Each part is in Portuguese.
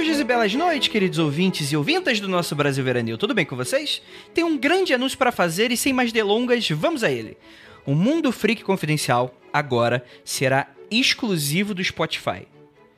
Longos dias e belas noites, queridos ouvintes e ouvintas do nosso Brasil Veranil. Tudo bem com vocês? Tem um grande anúncio para fazer e sem mais delongas, vamos a ele. O Mundo Freak Confidencial agora será exclusivo do Spotify.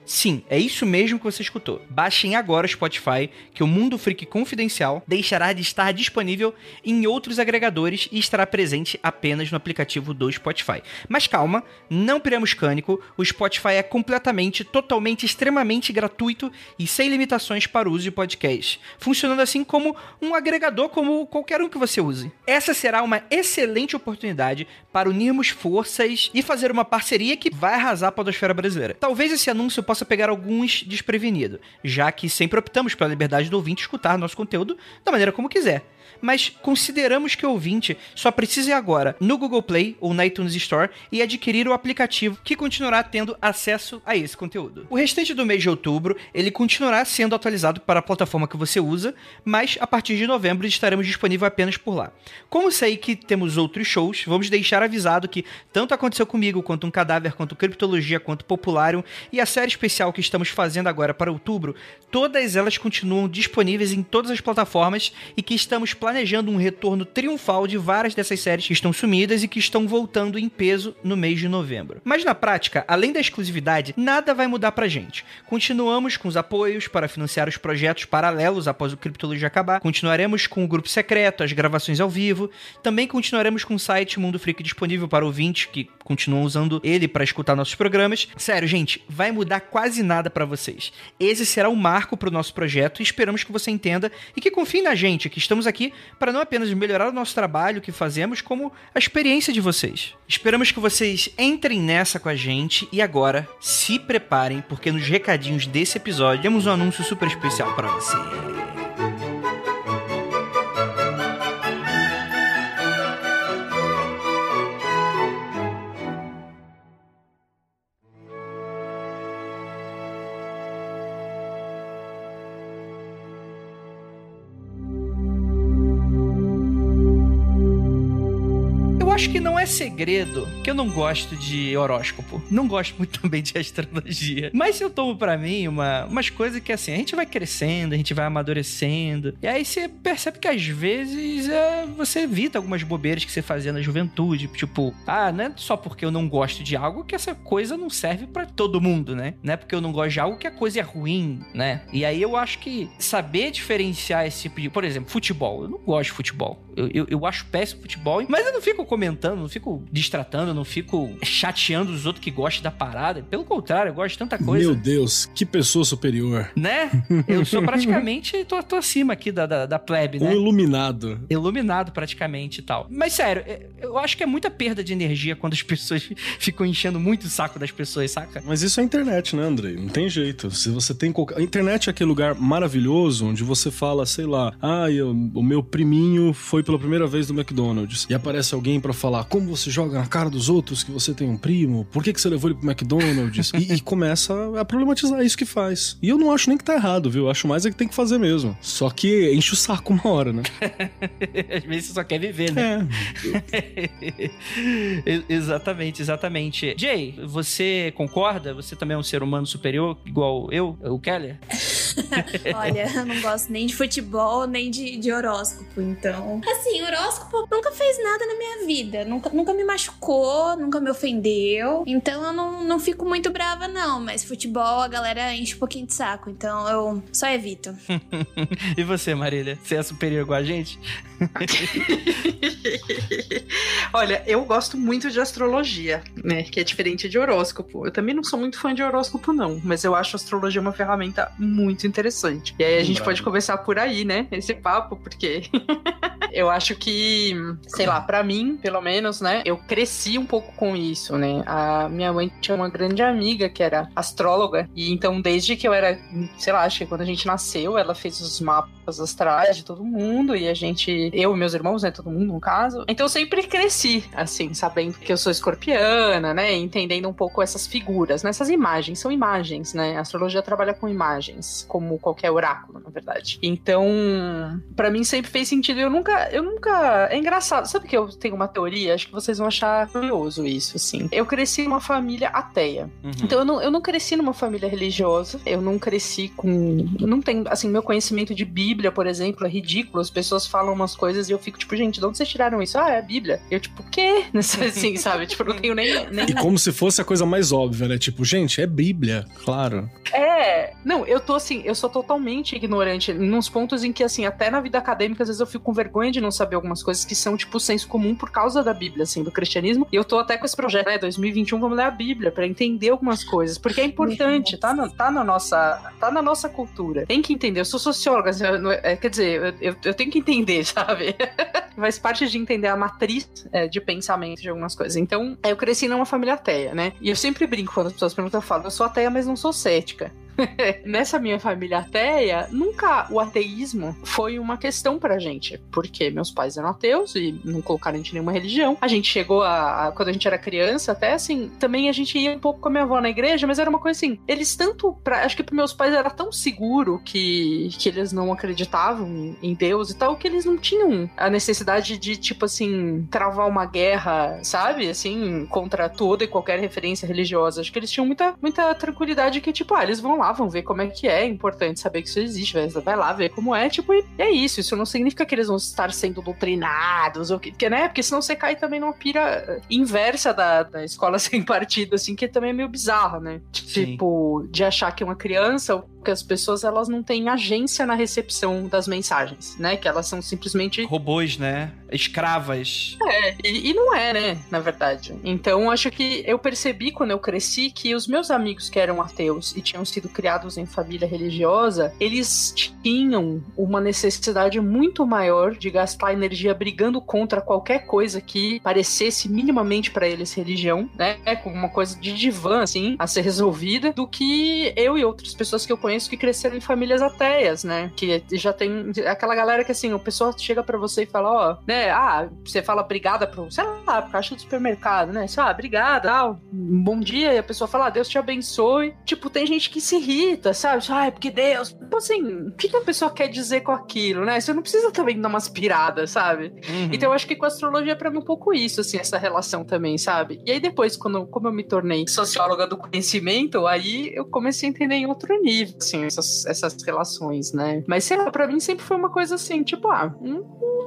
Sim, é isso mesmo que você escutou. Baixem agora o Spotify, que o Mundo Freak Confidencial deixará de estar disponível em outros agregadores e estará presente apenas no aplicativo do Spotify. Mas calma, não piramos cânico, o Spotify é completamente, totalmente, extremamente gratuito e sem limitações para o uso de podcast, funcionando assim como um agregador como qualquer um que você use. Essa será uma excelente oportunidade para unirmos forças e fazer uma parceria que vai arrasar a podosfera brasileira. Talvez esse anúncio possa pegar alguns desprevenidos, já que sempre optamos pela liberdade do ouvinte escutar nosso conteúdo da maneira como quiser mas consideramos que o ouvinte só precisa ir agora no Google Play ou na iTunes Store e adquirir o aplicativo que continuará tendo acesso a esse conteúdo. O restante do mês de outubro, ele continuará sendo atualizado para a plataforma que você usa, mas a partir de novembro estaremos disponível apenas por lá. Como sei que temos outros shows, vamos deixar avisado que tanto aconteceu comigo, quanto um cadáver, quanto criptologia, quanto Popularium e a série especial que estamos fazendo agora para outubro, todas elas continuam disponíveis em todas as plataformas e que estamos planejando planejando um retorno triunfal de várias dessas séries que estão sumidas e que estão voltando em peso no mês de novembro. Mas na prática, além da exclusividade, nada vai mudar pra gente. Continuamos com os apoios para financiar os projetos paralelos após o Criptologia acabar, continuaremos com o grupo secreto, as gravações ao vivo, também continuaremos com o site Mundo Freak disponível para ouvintes que continuam usando ele para escutar nossos programas. Sério, gente, vai mudar quase nada para vocês. Esse será o marco para o nosso projeto e esperamos que você entenda e que confie na gente, que estamos aqui para não apenas melhorar o nosso trabalho que fazemos, como a experiência de vocês. Esperamos que vocês entrem nessa com a gente e agora se preparem, porque nos recadinhos desse episódio temos um anúncio super especial para você. É segredo que eu não gosto de horóscopo. Não gosto muito também de astrologia. Mas eu tomo para mim uma, umas coisas que assim, a gente vai crescendo, a gente vai amadurecendo. E aí você percebe que às vezes é, você evita algumas bobeiras que você fazia na juventude. Tipo, ah, não é só porque eu não gosto de algo que essa coisa não serve para todo mundo, né? Não é porque eu não gosto de algo que a coisa é ruim, né? E aí eu acho que saber diferenciar esse tipo de. Por exemplo, futebol. Eu não gosto de futebol. Eu, eu, eu acho péssimo futebol, mas eu não fico comentando fico distratando, não fico chateando os outros que gostam da parada. Pelo contrário, eu gosto de tanta coisa. Meu Deus, que pessoa superior. Né? Eu sou praticamente, tô, tô acima aqui da, da, da plebe, né? Um iluminado. Iluminado praticamente e tal. Mas sério, eu acho que é muita perda de energia quando as pessoas ficam enchendo muito o saco das pessoas, saca? Mas isso é internet, né, Andrei? Não tem jeito. Se você tem qualquer... A internet é aquele lugar maravilhoso onde você fala, sei lá, ah, eu, o meu priminho foi pela primeira vez no McDonald's. E aparece alguém para falar como você joga na cara dos outros que você tem um primo, por que, que você levou ele pro McDonald's? e, e, começa a problematizar isso que faz. E eu não acho nem que tá errado, viu? Eu acho mais é que tem que fazer mesmo. Só que enche o saco uma hora, né? Às vezes você só quer viver, né? É. exatamente, exatamente. Jay, você concorda? Você também é um ser humano superior, igual eu, o Keller? Olha, eu não gosto nem de futebol, nem de, de horóscopo, então. Assim, horóscopo nunca fez nada na minha vida. Nunca, nunca me machucou, nunca me ofendeu. Então eu não, não fico muito brava, não. Mas futebol a galera enche um pouquinho de saco. Então eu só evito. e você, Marília? Você é superior igual a gente? Olha, eu gosto muito de astrologia, né? Que é diferente de horóscopo. Eu também não sou muito fã de horóscopo, não. Mas eu acho a astrologia uma ferramenta muito interessante. E aí a gente pode começar por aí, né? Esse papo, porque eu acho que, sei lá, para mim, pelo menos, né? Eu cresci um pouco com isso, né? A minha mãe tinha uma grande amiga que era astróloga. E então, desde que eu era, sei lá, acho que quando a gente nasceu, ela fez os mapas astrais de todo mundo. E a gente, eu e meus irmãos, né? Todo mundo, no caso. Então eu sempre cresci, assim, sabendo que eu sou escorpiana, né? Entendendo um pouco essas figuras, né? Essas imagens, são imagens, né? A astrologia trabalha com imagens como qualquer oráculo, na verdade. Então, para mim sempre fez sentido. Eu nunca, eu nunca. É engraçado. Sabe que eu tenho uma teoria? Acho que vocês vão achar curioso isso, assim. Eu cresci numa família ateia. Uhum. Então eu não, eu não cresci numa família religiosa. Eu não cresci com. Não tenho. Assim, meu conhecimento de Bíblia, por exemplo, é ridículo. As pessoas falam umas coisas e eu fico tipo, gente, de onde vocês tiraram isso? Ah, é a Bíblia. Eu, tipo, o quê? Assim, sabe? Tipo, não tenho nem, nem. E como se fosse a coisa mais óbvia, né? Tipo, gente, é Bíblia, claro. É. Não, eu tô assim, eu sou totalmente ignorante. Nos pontos em que, assim, até na vida acadêmica, às vezes eu fico com vergonha de não saber algumas coisas que são, tipo, senso comum por causa da Bíblia, assim, do cristianismo. E eu tô até com esse projeto, né? 2021, vamos ler a Bíblia para entender algumas coisas. Porque é importante, tá na, tá na nossa. tá na nossa cultura. Tem que entender. Eu sou socióloga, assim, é, quer dizer, eu, eu, tenho que entender, sabe? Faz parte de entender a matriz é, de pensamento de algumas coisas. Então, eu cresci numa família ateia, né? E eu sempre brinco quando as pessoas perguntam, eu falo, eu sou ateia, mas não sou cética. Nessa minha família ateia, nunca o ateísmo foi uma questão pra gente, porque meus pais eram ateus e não colocaram a gente em nenhuma religião. A gente chegou a, a, quando a gente era criança, até assim, também a gente ia um pouco com a minha avó na igreja, mas era uma coisa assim, eles tanto, pra, acho que para meus pais era tão seguro que, que eles não acreditavam em Deus e tal, que eles não tinham a necessidade de, tipo assim, travar uma guerra, sabe? Assim, contra toda e qualquer referência religiosa. Acho que eles tinham muita, muita tranquilidade que, tipo, ah, eles vão lá, vão ver como é que é. É importante saber que isso existe. Vai lá ver como é, tipo, e é isso. Isso não significa que eles vão estar sendo doutrinados, ou que, né? Porque senão você cai também numa pira inversa da, da escola sem partido, assim, que também é meio bizarra, né? Sim. Tipo, de achar que uma criança que as pessoas elas não têm agência na recepção das mensagens, né? Que elas são simplesmente robôs, né? Escravas. É, e, e, não é, né? Na verdade. Então acho que eu percebi quando eu cresci que os meus amigos que eram ateus e tinham sido criados em família religiosa, eles tinham uma necessidade muito maior de gastar energia brigando contra qualquer coisa que parecesse minimamente para eles religião, né? Como uma coisa de divã, assim, a ser resolvida, do que eu e outras pessoas que eu conheço conheço que cresceram em famílias ateias, né? Que já tem aquela galera que assim, o pessoal chega para você e fala, ó, né? Ah, você fala obrigada pro, sei lá, pro caixa do supermercado, né? Você, ah, obrigada, um bom dia, e a pessoa fala, ah, Deus te abençoe. Tipo, tem gente que se irrita, sabe? Ah, é porque Deus. Tipo assim, o que, que a pessoa quer dizer com aquilo, né? Você não precisa também dar umas piradas, sabe? Uhum. Então eu acho que com a astrologia é pra mim um pouco isso, assim, essa relação também, sabe? E aí depois, quando, como eu me tornei socióloga do conhecimento, aí eu comecei a entender em outro nível assim, essas, essas relações, né? Mas sei lá, pra mim sempre foi uma coisa assim, tipo, ah, um,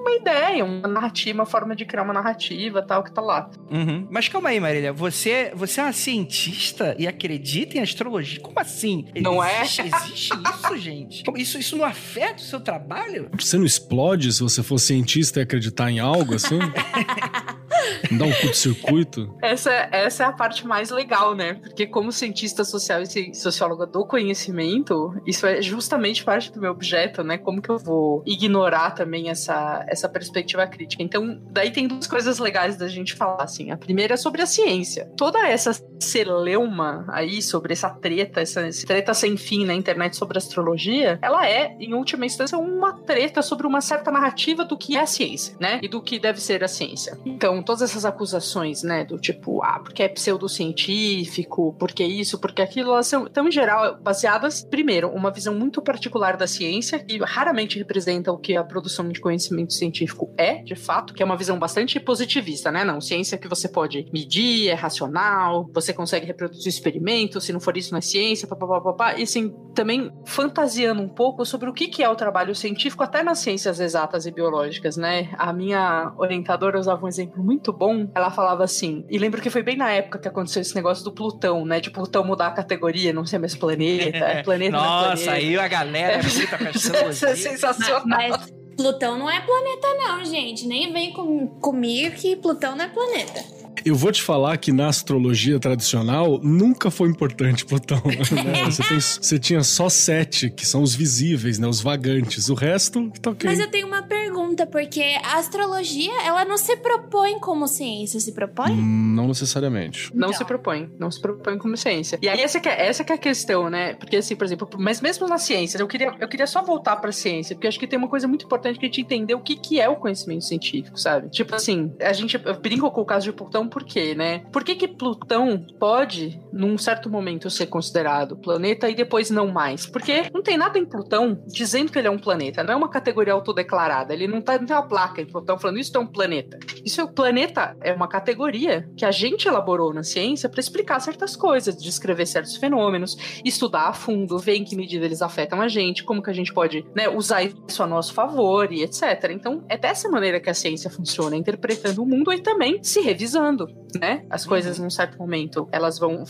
uma ideia, uma narrativa, uma forma de criar uma narrativa tal, que tá lá. Uhum. Mas calma aí, Marília, você, você é uma cientista e acredita em astrologia? Como assim? Não existe, é? Existe isso, gente? Isso, isso não afeta o seu trabalho? Você não explode se você for cientista e acreditar em algo assim? Dá um curto-circuito? Essa, essa é a parte mais legal, né? Porque como cientista social e socióloga do conhecimento, isso é justamente parte do meu objeto, né? Como que eu vou ignorar também essa, essa perspectiva crítica? Então, daí tem duas coisas legais da gente falar, assim. A primeira é sobre a ciência. Toda essa celeuma aí sobre essa treta, essa, essa treta sem fim na internet sobre astrologia, ela é, em última instância, uma treta sobre uma certa narrativa do que é a ciência, né? E do que deve ser a ciência. Então, todas essas acusações, né, do tipo, ah, porque é pseudocientífico, porque isso, porque aquilo, elas são, tão em geral, baseadas, primeiro, uma visão muito particular da ciência, que raramente representa o que a produção de conhecimento científico é, de fato, que é uma visão bastante positivista, né? Não, ciência que você pode medir, é racional, você consegue reproduzir experimentos, se não for isso, não é ciência, papapá, e assim, também fantasiando um pouco sobre o que é o trabalho científico, até nas ciências exatas e biológicas, né? A minha orientadora usava um exemplo muito muito bom, ela falava assim, e lembro que foi bem na época que aconteceu esse negócio do Plutão, né? De Plutão mudar a categoria, não ser mais planeta, é planeta Nossa, aí a galera com Isso é sensacional. Mas Plutão não é planeta não, gente. Nem vem com, comigo que Plutão não é planeta. Eu vou te falar que na astrologia tradicional nunca foi importante Plutão. Né? Você, tem, você, tinha só sete, que são os visíveis, né? Os vagantes. O resto, tá ok. Mas eu tenho uma pergunta, porque a astrologia, ela não se propõe como ciência, se propõe? Hum, não necessariamente. Não se propõe. Não se propõe como ciência. E aí essa que é, essa que é a questão, né? Porque assim, por exemplo, mas mesmo na ciência, eu queria, eu queria só voltar pra ciência, porque acho que tem uma coisa muito importante que a gente entender o que, que é o conhecimento científico, sabe? Tipo assim, a gente brinca com o caso de Plutão por quê, né? Por que que Plutão pode, num certo momento, ser considerado planeta e depois não mais? Porque não tem nada em Plutão dizendo que ele é um planeta, não é uma categoria autodeclarada, ele não, tá, não tem uma placa em Plutão falando isso é um planeta. Isso é o planeta, é uma categoria que a gente elaborou na ciência para explicar certas coisas, descrever certos fenômenos, estudar a fundo, ver em que medida eles afetam a gente, como que a gente pode né, usar isso a nosso favor e etc. Então, é dessa maneira que a ciência funciona, interpretando o mundo e também se revisando, né? As coisas, num certo momento, elas vão,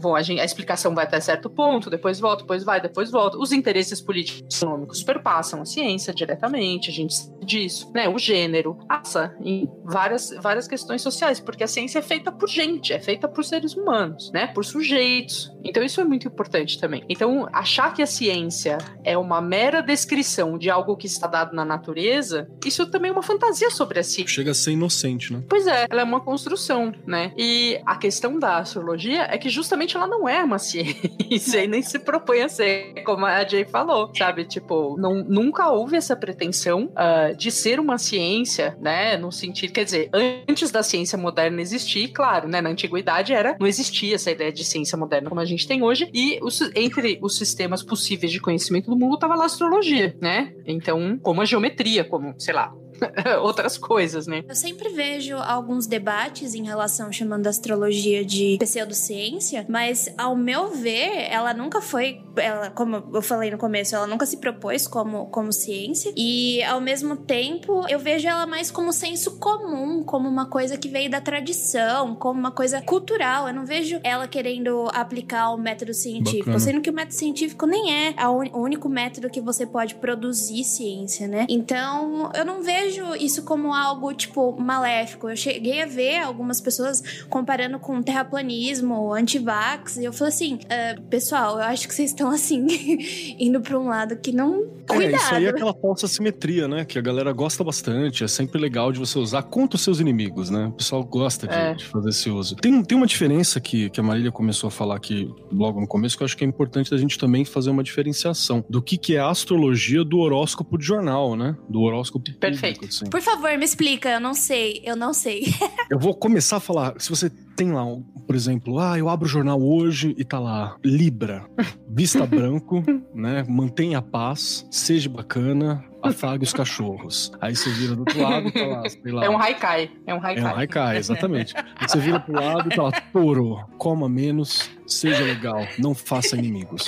vão, a, gente, a explicação vai até certo ponto, depois volta, depois vai, depois volta. Os interesses políticos e econômicos perpassam a ciência diretamente, a gente sabe disso, né? O gênero passa em várias, várias questões sociais, porque a ciência é feita por gente, é feita por seres humanos, né? Por sujeitos. Então isso é muito importante também. Então, achar que a ciência é uma mera descrição de algo que está dado na natureza, isso também é uma fantasia sobre a ciência. Chega a ser inocente, né? Pois é, ela é uma construção, né? E a questão da astrologia é que justamente ela não é uma ciência e nem se propõe a ser, como a Jay falou, sabe? Tipo, não, nunca houve essa pretensão uh, de ser uma ciência, né? No sentido, quer dizer, antes da ciência moderna existir, claro, né? Na antiguidade era, não existia essa ideia de ciência moderna como a gente tem hoje, e os, entre os sistemas possíveis de conhecimento do mundo estava lá a astrologia, né? Então, como a geometria, como, sei lá, outras coisas, né? Eu sempre vejo alguns debates em relação chamando a astrologia de pseudociência, mas ao meu ver, ela nunca foi, ela, como eu falei no começo, ela nunca se propôs como, como ciência e ao mesmo tempo eu vejo ela mais como senso comum, como uma coisa que veio da tradição, como uma coisa cultural. Eu não vejo ela querendo aplicar o método científico, Bacana. sendo que o método científico nem é o único método que você pode produzir ciência, né? Então, eu não vejo vejo isso como algo, tipo, maléfico. Eu cheguei a ver algumas pessoas comparando com terraplanismo, antivax, e eu falei assim, uh, pessoal, eu acho que vocês estão, assim, indo pra um lado que não... Cuidado. É, isso aí é aquela falsa simetria, né? Que a galera gosta bastante. É sempre legal de você usar contra os seus inimigos, né? O pessoal gosta de, é. de fazer esse uso. Tem, tem uma diferença que, que a Marília começou a falar aqui logo no começo, que eu acho que é importante da gente também fazer uma diferenciação do que, que é a astrologia do horóscopo de jornal, né? Do horóscopo Perfeito. Assim. Por favor, me explica. Eu não sei. Eu não sei. eu vou começar a falar. Se você tem lá, por exemplo, ah, eu abro o jornal hoje e tá lá, Libra, vista branco, né? Mantenha a paz, seja bacana, afague os cachorros. Aí você vira do outro lado, tá lá, sei lá. É um haikai. É um haikai. É um haikai, exatamente. Aí você vira pro lado e tá lá, touro, coma menos, seja legal, não faça inimigos.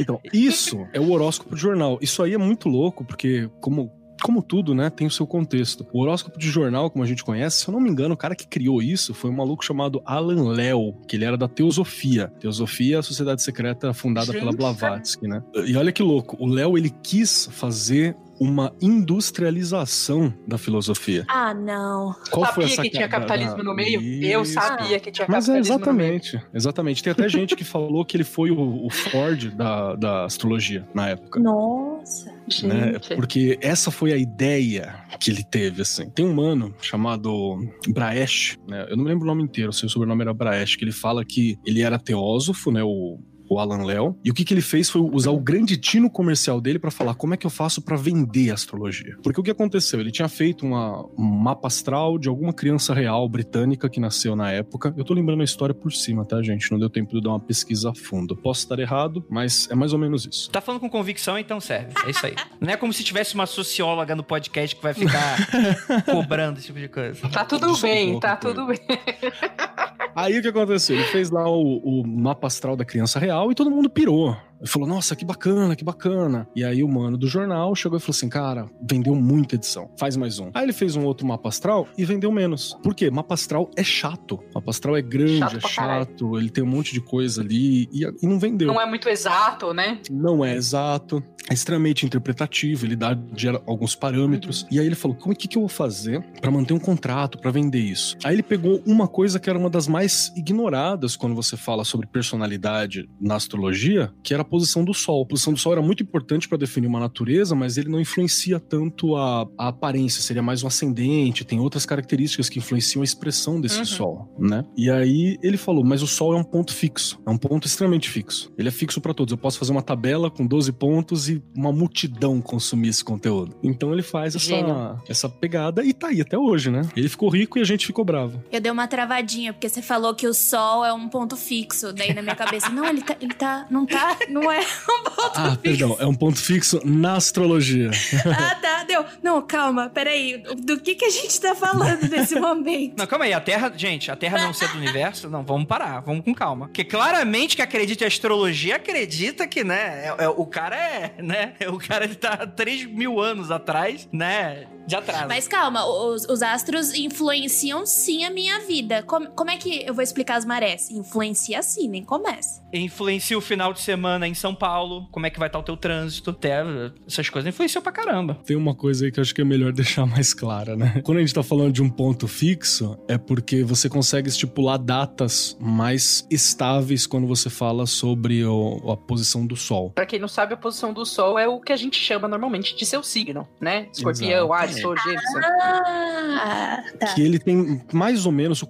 Então, isso é o horóscopo de jornal. Isso aí é muito louco, porque como como tudo, né, tem o seu contexto. O horóscopo de jornal, como a gente conhece, se eu não me engano, o cara que criou isso foi um maluco chamado Alan Léo, que ele era da Teosofia. Teosofia é a sociedade secreta fundada gente. pela Blavatsky, né? E olha que louco, o Léo ele quis fazer uma industrialização da filosofia. Ah, não. Qual sabia foi essa que tinha capitalismo no meio? Isso. Eu sabia que tinha Mas é exatamente, exatamente. Tem até gente que falou que ele foi o, o Ford da, da astrologia na época. Nossa. Né? Porque essa foi a ideia que ele teve, assim. Tem um mano chamado Braesch, né? Eu não me lembro o nome inteiro, seu sobrenome era Braesch, que ele fala que ele era teósofo, né? O o Alan Léo. E o que, que ele fez foi usar o grande tino comercial dele para falar como é que eu faço para vender astrologia. Porque o que aconteceu? Ele tinha feito uma, um mapa astral de alguma criança real britânica que nasceu na época. Eu tô lembrando a história por cima, tá, gente? Não deu tempo de dar uma pesquisa a fundo. Posso estar errado, mas é mais ou menos isso. Tá falando com convicção, então serve. É isso aí. Não é como se tivesse uma socióloga no podcast que vai ficar cobrando esse tipo de coisa. Tá tudo Desculpa, bem, tá tudo bem. Aí o que aconteceu? Ele fez lá o, o mapa astral da criança real e todo mundo pirou. Ele falou, nossa, que bacana, que bacana. E aí o mano do jornal chegou e falou assim, cara, vendeu muita edição, faz mais um. Aí ele fez um outro mapa astral e vendeu menos. Por quê? Mapa astral é chato. Mapa astral é grande, chato é chato, ele tem um monte de coisa ali e, e, não vendeu. Não é muito exato, né? Não é exato. É extremamente interpretativo, ele dá alguns parâmetros. Uhum. E aí ele falou, como é que, que eu vou fazer para manter um contrato, para vender isso? Aí ele pegou uma coisa que era uma das mais ignoradas quando você fala sobre personalidade na astrologia, que era posição do Sol. A posição do Sol era muito importante para definir uma natureza, mas ele não influencia tanto a, a, aparência, seria mais um ascendente, tem outras características que influenciam a expressão desse uhum. Sol, né? E aí ele falou, mas o Sol é um ponto fixo, é um ponto extremamente fixo. Ele é fixo para todos. Eu posso fazer uma tabela com 12 pontos e uma multidão consumir esse conteúdo. Então ele faz essa, essa pegada e tá aí até hoje, né? Ele ficou rico e a gente ficou bravo. Eu dei uma travadinha, porque você falou que o Sol é um ponto fixo. Daí na minha cabeça, não, ele tá, ele tá, não tá, não é um ponto ah, fixo. perdão, é um ponto fixo na astrologia. ah, tá, deu. Não, calma, peraí. Do que que a gente tá falando nesse momento? Não, calma aí. A Terra, gente, a Terra não ser do universo, não, vamos parar, vamos com calma. Porque claramente que acredita em astrologia, acredita que, né, é, é, o cara é, né, o cara tá 3 mil anos atrás, né, de atraso. Mas calma, os, os, astros influenciam sim a minha vida. Como, como é que eu vou explicar as marés? Influencia sim, nem começa. Influencia o final de semana em São Paulo, como é que vai estar o teu trânsito, até essas coisas influenciam pra caramba. Tem uma coisa aí que eu acho que é melhor deixar mais clara, né? Quando a gente tá falando de um ponto fixo, é porque você consegue estipular datas mais estáveis quando você fala sobre o, a posição do Sol. Para quem não sabe, a posição do Sol é o que a gente chama normalmente de seu signo, né? Escorpião, Ares, Ah, tá. Que ele tem mais ou menos,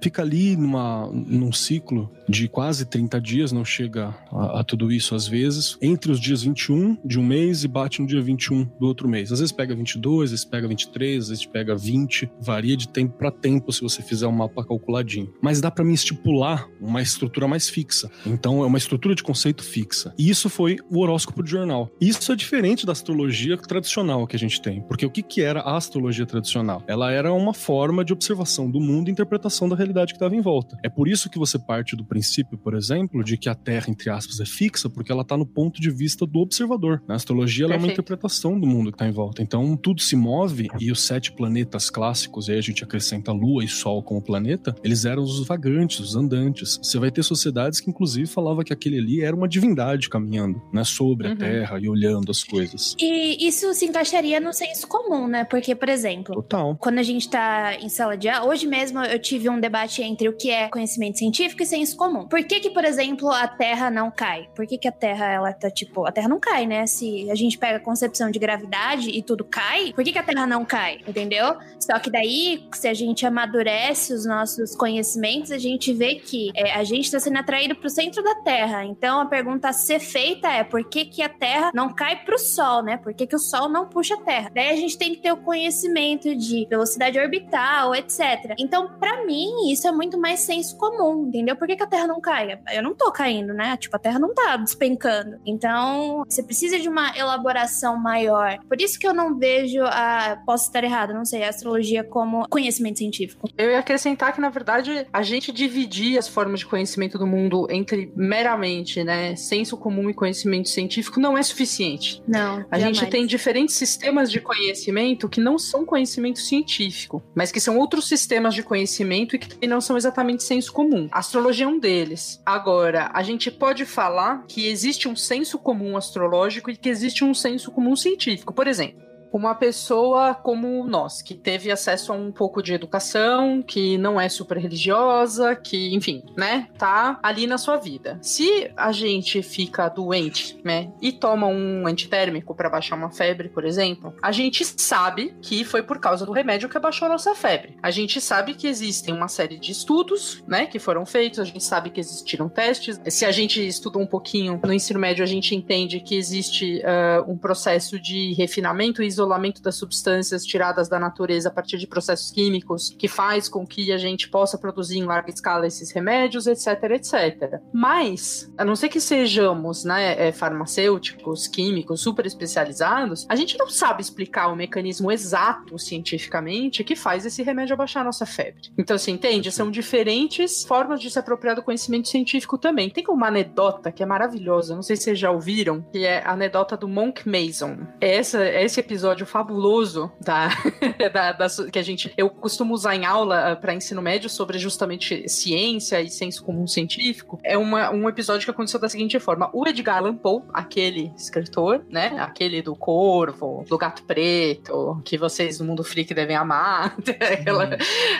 fica ali numa, num ciclo de quase 30 dias, não chega a, a, tudo isso às vezes, entre os dias 21 de um mês e bate no dia 21 do outro mês. Às vezes pega 22, às vezes pega 23, às vezes pega 20, varia de tempo para tempo se você fizer um mapa calculadinho. Mas dá para mim estipular uma estrutura mais fixa. Então é uma estrutura de conceito fixa. E isso foi o horóscopo de jornal. Isso é diferente da astrologia tradicional que a gente tem, porque o que que era a astrologia tradicional? Ela era uma forma de observação do mundo e interpretação da realidade que estava em volta. É por isso que você parte do princípio, por exemplo, de que a Terra, entre aspas, é fixa, porque ela está no ponto de vista do observador. A astrologia é uma interpretação do mundo que está em volta. Então, tudo se move e os sete planetas clássicos, e aí a gente acrescenta Lua e Sol como planeta, eles eram os vagantes, os andantes. Você vai ter sociedades que, inclusive, falava que aquele ali era uma divindade caminhando, né, sobre uhum. a Terra e olhando as coisas. E isso se encaixaria no senso comum, né? Porque, por exemplo, Total. quando a gente tá em sala de aula, hoje mesmo eu tive um debate entre o que é conhecimento científico e senso comum. Por que que, por exemplo, a Terra não cai? Por que que a Terra, ela tá, tipo... A Terra não cai, né? Se a gente pega a concepção de gravidade e tudo cai, por que que a Terra não cai? Entendeu? Só que daí, se a gente amadurece os nossos conhecimentos, a gente vê que é, a gente está sendo atraído pro centro da Terra. Então, a pergunta a ser feita é por que que a Terra não cai pro Sol, né? Por que que o Sol não puxa a Terra? Daí a gente tem que ter o conhecimento de velocidade orbital, etc. Então, para mim, isso é muito mais senso comum, entendeu? Por que que a Terra não caia. Eu não tô caindo, né? Tipo, a Terra não tá despencando. Então, você precisa de uma elaboração maior. Por isso que eu não vejo a. Posso estar errada, não sei, a astrologia como conhecimento científico. Eu ia acrescentar que, na verdade, a gente dividir as formas de conhecimento do mundo entre meramente, né, senso comum e conhecimento científico não é suficiente. Não. A jamais. gente tem diferentes sistemas de conhecimento que não são conhecimento científico, mas que são outros sistemas de conhecimento e que não são exatamente senso comum. A astrologia é um deles. Agora, a gente pode falar que existe um senso comum astrológico e que existe um senso comum científico. Por exemplo, uma pessoa como nós, que teve acesso a um pouco de educação, que não é super religiosa, que, enfim, né, tá ali na sua vida. Se a gente fica doente, né, e toma um antitérmico para baixar uma febre, por exemplo, a gente sabe que foi por causa do remédio que abaixou a nossa febre. A gente sabe que existem uma série de estudos, né, que foram feitos, a gente sabe que existiram testes. Se a gente estudou um pouquinho no ensino médio, a gente entende que existe uh, um processo de refinamento e isolamento das substâncias tiradas da natureza a partir de processos químicos, que faz com que a gente possa produzir em larga escala esses remédios, etc, etc. Mas, a não ser que sejamos, né, é, farmacêuticos, químicos, super especializados, a gente não sabe explicar o mecanismo exato cientificamente que faz esse remédio abaixar a nossa febre. Então, você entende? São diferentes formas de se apropriar do conhecimento científico também. Tem uma anedota que é maravilhosa, não sei se vocês já ouviram, que é a anedota do Monk Mason. Essa, esse episódio episódio fabuloso da, da, da, que a gente eu costumo usar em aula uh, para ensino médio sobre justamente ciência e senso comum científico. É uma, um episódio que aconteceu da seguinte forma: o Edgar Allan Poe, aquele escritor, né, aquele do Corvo, do Gato Preto, que vocês no mundo freak devem amar, hum.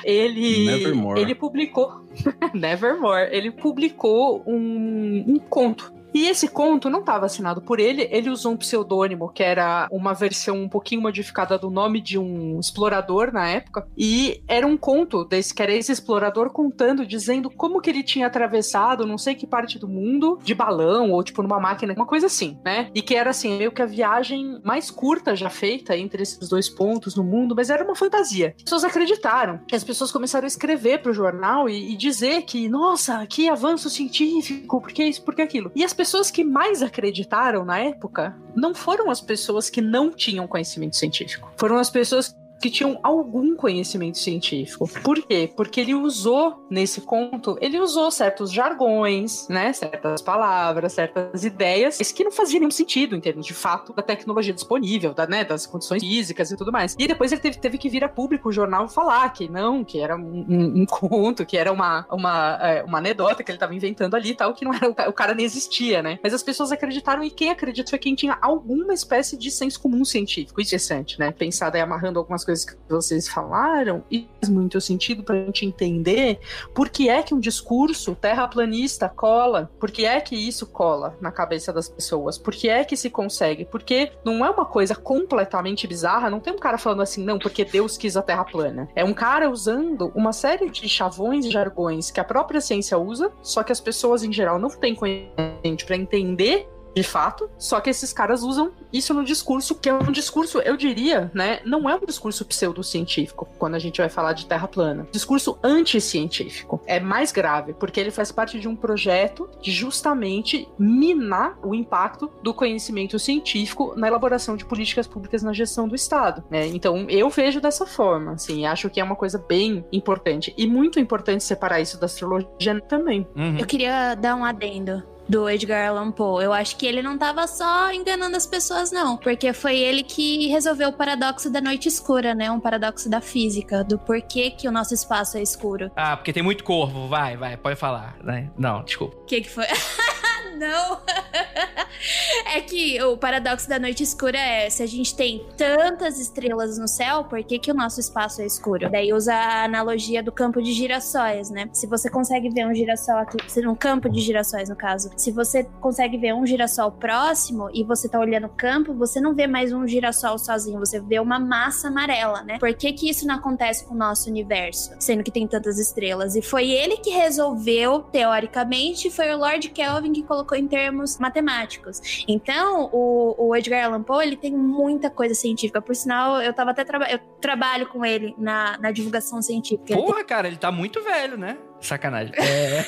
ele Nevermore. ele publicou Nevermore. Ele publicou um, um conto E esse conto não estava assinado por ele, ele usou um pseudônimo que era uma versão um pouquinho modificada do nome de um explorador na época, e era um conto desse que era esse explorador contando, dizendo como que ele tinha atravessado não sei que parte do mundo de balão ou tipo numa máquina, uma coisa assim, né? E que era assim, meio que a viagem mais curta já feita entre esses dois pontos no mundo, mas era uma fantasia. As pessoas acreditaram. As pessoas começaram a escrever pro jornal e, e dizer que, nossa, que avanço científico, porque isso, porque aquilo. E as pessoas que mais acreditaram na época não foram as pessoas que não tinham conhecimento científico. Foram as pessoas que tinham algum conhecimento científico. Por quê? Porque ele usou nesse conto, ele usou certos jargões, né, certas palavras, certas ideias, que não faziam nenhum sentido em termos de fato da tecnologia disponível, da, né, das condições físicas e tudo mais. E depois ele teve, teve que vir a público o jornal falar que não, que era um, um, um conto, que era uma, uma, é, uma anedota que ele estava inventando ali e tal, que não era o cara nem existia, né? Mas as pessoas acreditaram e quem acredita foi quem tinha alguma espécie de senso comum científico. Interessante, né? Pensar daí amarrando algumas coisas que vocês falaram e faz muito sentido para a gente entender por que é que um discurso terraplanista cola, por que é que isso cola na cabeça das pessoas, por que é que se consegue, porque não é uma coisa completamente bizarra, não tem um cara falando assim, não, porque Deus quis a Terra plana. É um cara usando uma série de chavões e jargões que a própria ciência usa, só que as pessoas em geral não têm conhecimento para entender de fato, só que esses caras usam isso no discurso, que é um discurso, eu diria, né, não é um discurso pseudocientífico, quando a gente vai falar de terra plana. Discurso anticientífico. É mais grave, porque ele faz parte de um projeto de justamente minar o impacto do conhecimento científico na elaboração de políticas públicas na gestão do Estado. Né? Então, eu vejo dessa forma, assim, acho que é uma coisa bem importante. E muito importante separar isso da astrologia também. Uhum. Eu queria dar um adendo do Edgar Allan Poe. Eu acho que ele não tava só enganando as pessoas, não. Porque foi ele que resolveu o paradoxo da noite escura, né? Um paradoxo da física, do porquê que o nosso espaço é escuro. Ah, porque tem muito corvo. Vai, vai, pode falar. Né? Não, desculpa. O que que foi? não. é que o paradoxo da noite escura é: se a gente tem tantas estrelas no céu, por que, que o nosso espaço é escuro? Daí usa a analogia do campo de girassóis, né? Se você consegue ver um girassol aqui, um campo de girassóis no caso, se você consegue ver um girassol próximo e você tá olhando o campo, você não vê mais um girassol sozinho, você vê uma massa amarela, né? Por que, que isso não acontece com o nosso universo, sendo que tem tantas estrelas? E foi ele que resolveu, teoricamente, foi o Lord Kelvin que colocou em termos matemáticos. Então, o, o Edgar Allan Poe, ele tem muita coisa científica. Por sinal, eu tava até traba eu trabalho com ele na, na divulgação científica. Porra, cara, ele tá muito velho, né? Sacanagem. É.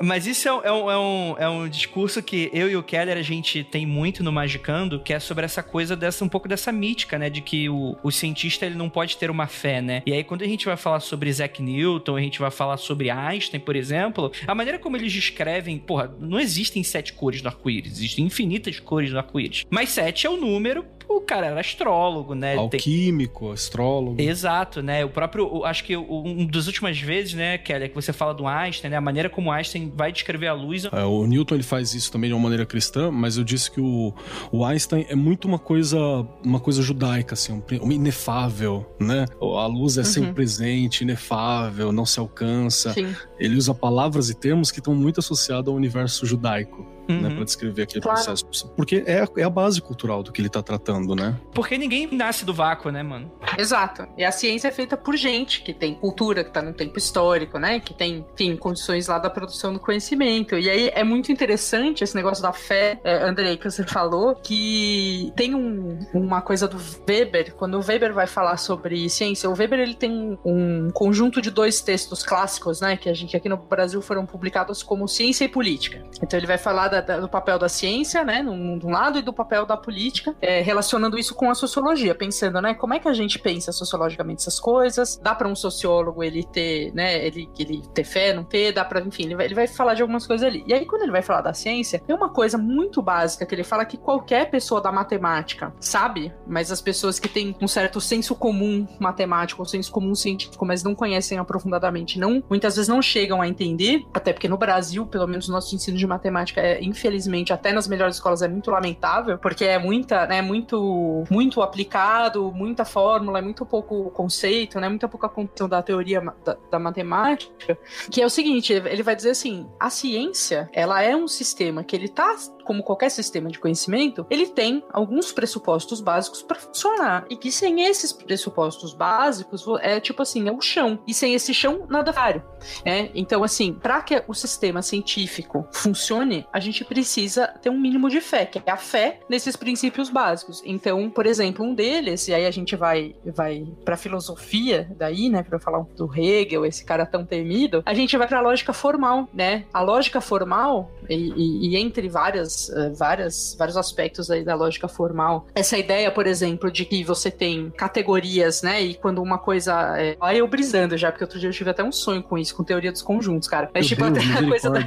Mas isso é, é, um, é, um, é um discurso que eu e o Keller a gente tem muito no Magicando, que é sobre essa coisa dessa, um pouco dessa mítica, né? De que o, o cientista ele não pode ter uma fé, né? E aí, quando a gente vai falar sobre Isaac Newton, a gente vai falar sobre Einstein, por exemplo, a maneira como eles descrevem, porra, não existem sete cores no arco-íris, existem infinitas cores no arco-íris. Mas sete é o número o cara era astrólogo, né? Alquímico, Tem... astrólogo. Exato, né? O próprio, acho que um das últimas vezes, né, Kelly, que você fala do Einstein, né? A maneira como Einstein vai descrever a luz. É, o Newton ele faz isso também de uma maneira cristã, mas eu disse que o, o Einstein é muito uma coisa, uma coisa judaica, assim, um, um inefável, né? A luz é uhum. sempre presente, inefável, não se alcança. Sim. Ele usa palavras e termos que estão muito associados ao universo judaico uhum. né, para descrever aquele claro. processo. Porque é, é a base cultural do que ele tá tratando, né? Porque ninguém nasce do vácuo, né, mano? Exato. E a ciência é feita por gente que tem cultura, que tá no tempo histórico, né? Que tem, enfim, condições lá da produção do conhecimento. E aí é muito interessante esse negócio da fé, é, Andrei, que você falou, que tem um, uma coisa do Weber, quando o Weber vai falar sobre ciência, o Weber ele tem um conjunto de dois textos clássicos, né? Que a gente aqui no Brasil foram publicados como Ciência e Política. Então ele vai falar da, da, do papel da ciência, né, num, de um lado, e do papel da política, é, relacionando isso com a sociologia, pensando, né, como é que a gente pensa sociologicamente essas coisas? Dá para um sociólogo ele ter, né, ele, ele ter fé, não ter, dá para, enfim, ele vai, ele vai falar de algumas coisas ali. E aí, quando ele vai falar da ciência, tem uma coisa muito básica que ele fala que qualquer pessoa da matemática sabe, mas as pessoas que têm um certo senso comum matemático, ou senso comum científico, mas não conhecem aprofundadamente, não, muitas vezes não chegam a entender, até porque no Brasil, pelo menos o nosso ensino de matemática é infelizmente, até nas melhores escolas é muito lamentável, porque é muita, né, muito, muito aplicado, muita fórmula, é muito pouco conceito, né, muita pouca condição da teoria da, da matemática, que é o seguinte, ele vai dizer assim, a ciência, ela é um sistema que ele tá como qualquer sistema de conhecimento, ele tem alguns pressupostos básicos para funcionar. E que sem esses pressupostos básicos, é tipo assim, é o chão. E sem esse chão, nada vário. Né? Então, assim, para que o sistema científico funcione, a gente precisa ter um mínimo de fé, que é a fé nesses princípios básicos. Então, por exemplo, um deles, e aí a gente vai, vai para filosofia, daí, né, para falar do Hegel, esse cara tão temido, a gente vai para a lógica formal, né? A lógica formal, e, e, e entre várias várias, uh, várias, vários aspectos aí da lógica formal. Essa ideia, por exemplo, de que você tem categorias, né? E quando uma coisa. É... Aí eu brisando já, porque outro dia eu tive até um sonho com isso, com teoria dos conjuntos, cara. Mas, tipo, Deus, até a coisa da.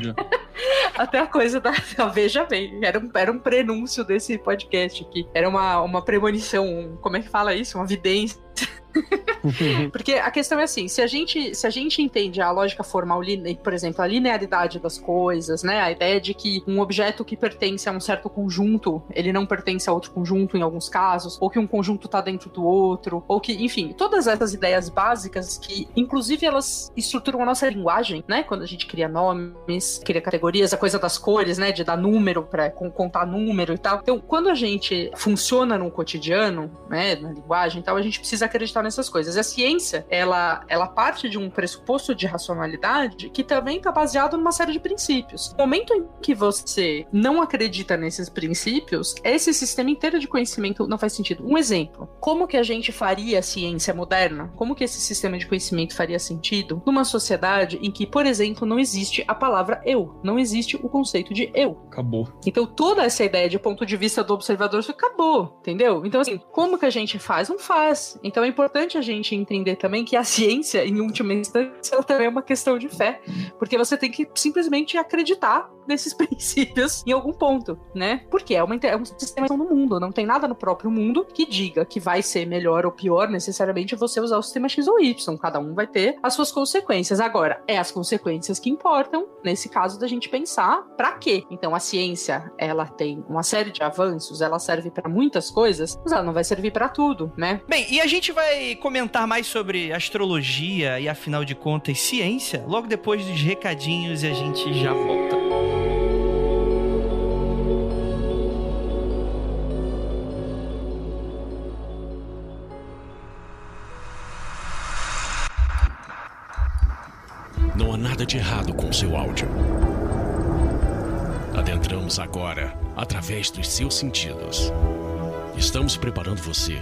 até a coisa da. Veja bem, era um, era um prenúncio desse podcast aqui. Era uma, uma premonição, como é que fala isso? Uma vidência Porque a questão é assim, se a gente, se a gente entende a lógica formal, por exemplo, a linearidade das coisas, né, a ideia de que um objeto que pertence a um certo conjunto, ele não pertence a outro conjunto em alguns casos, ou que um conjunto está dentro do outro, ou que, enfim, todas essas ideias básicas que, inclusive, elas estruturam a nossa linguagem, né, quando a gente cria nomes, cria categorias, a coisa das cores, né, de dar número para contar número e tal. Então, quando a gente funciona no cotidiano, né, na linguagem e tal, a gente precisa acreditar nessas coisas. A ciência, ela, ela parte de um pressuposto de racionalidade que também está baseado numa série de princípios. No momento em que você não acredita nesses princípios, esse sistema inteiro de conhecimento não faz sentido. Um exemplo: como que a gente faria ciência moderna? Como que esse sistema de conhecimento faria sentido numa sociedade em que, por exemplo, não existe a palavra eu, não existe o conceito de eu? Acabou. Então toda essa ideia de ponto de vista do observador acabou, entendeu? Então assim, como que a gente faz? Não faz. Então é importante importante a gente entender também que a ciência, em última instância, também é uma questão de fé. Porque você tem que simplesmente acreditar nesses princípios em algum ponto, né? Porque é, uma, é um sistema no mundo, não tem nada no próprio mundo que diga que vai ser melhor ou pior necessariamente você usar o sistema X ou Y. Cada um vai ter as suas consequências. Agora, é as consequências que importam, nesse caso, da gente pensar para quê. Então, a ciência, ela tem uma série de avanços, ela serve para muitas coisas, mas ela não vai servir para tudo, né? Bem, e a gente vai comentar mais sobre astrologia e, afinal de contas, ciência logo depois dos recadinhos e a gente já volta. Não há nada de errado com seu áudio. Adentramos agora através dos seus sentidos. Estamos preparando você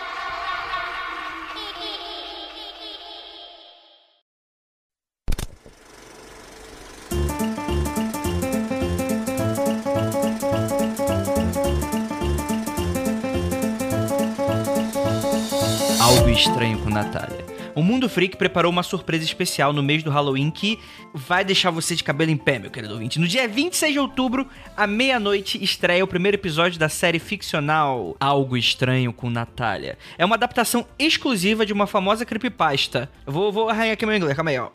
O Mundo Freak preparou uma surpresa especial no mês do Halloween que vai deixar você de cabelo em pé, meu querido ouvinte. No dia 26 de outubro, à meia-noite, estreia o primeiro episódio da série ficcional Algo Estranho com Natália. É uma adaptação exclusiva de uma famosa creepypasta. Vou, vou arranhar aqui meu inglês, calma aí, ó.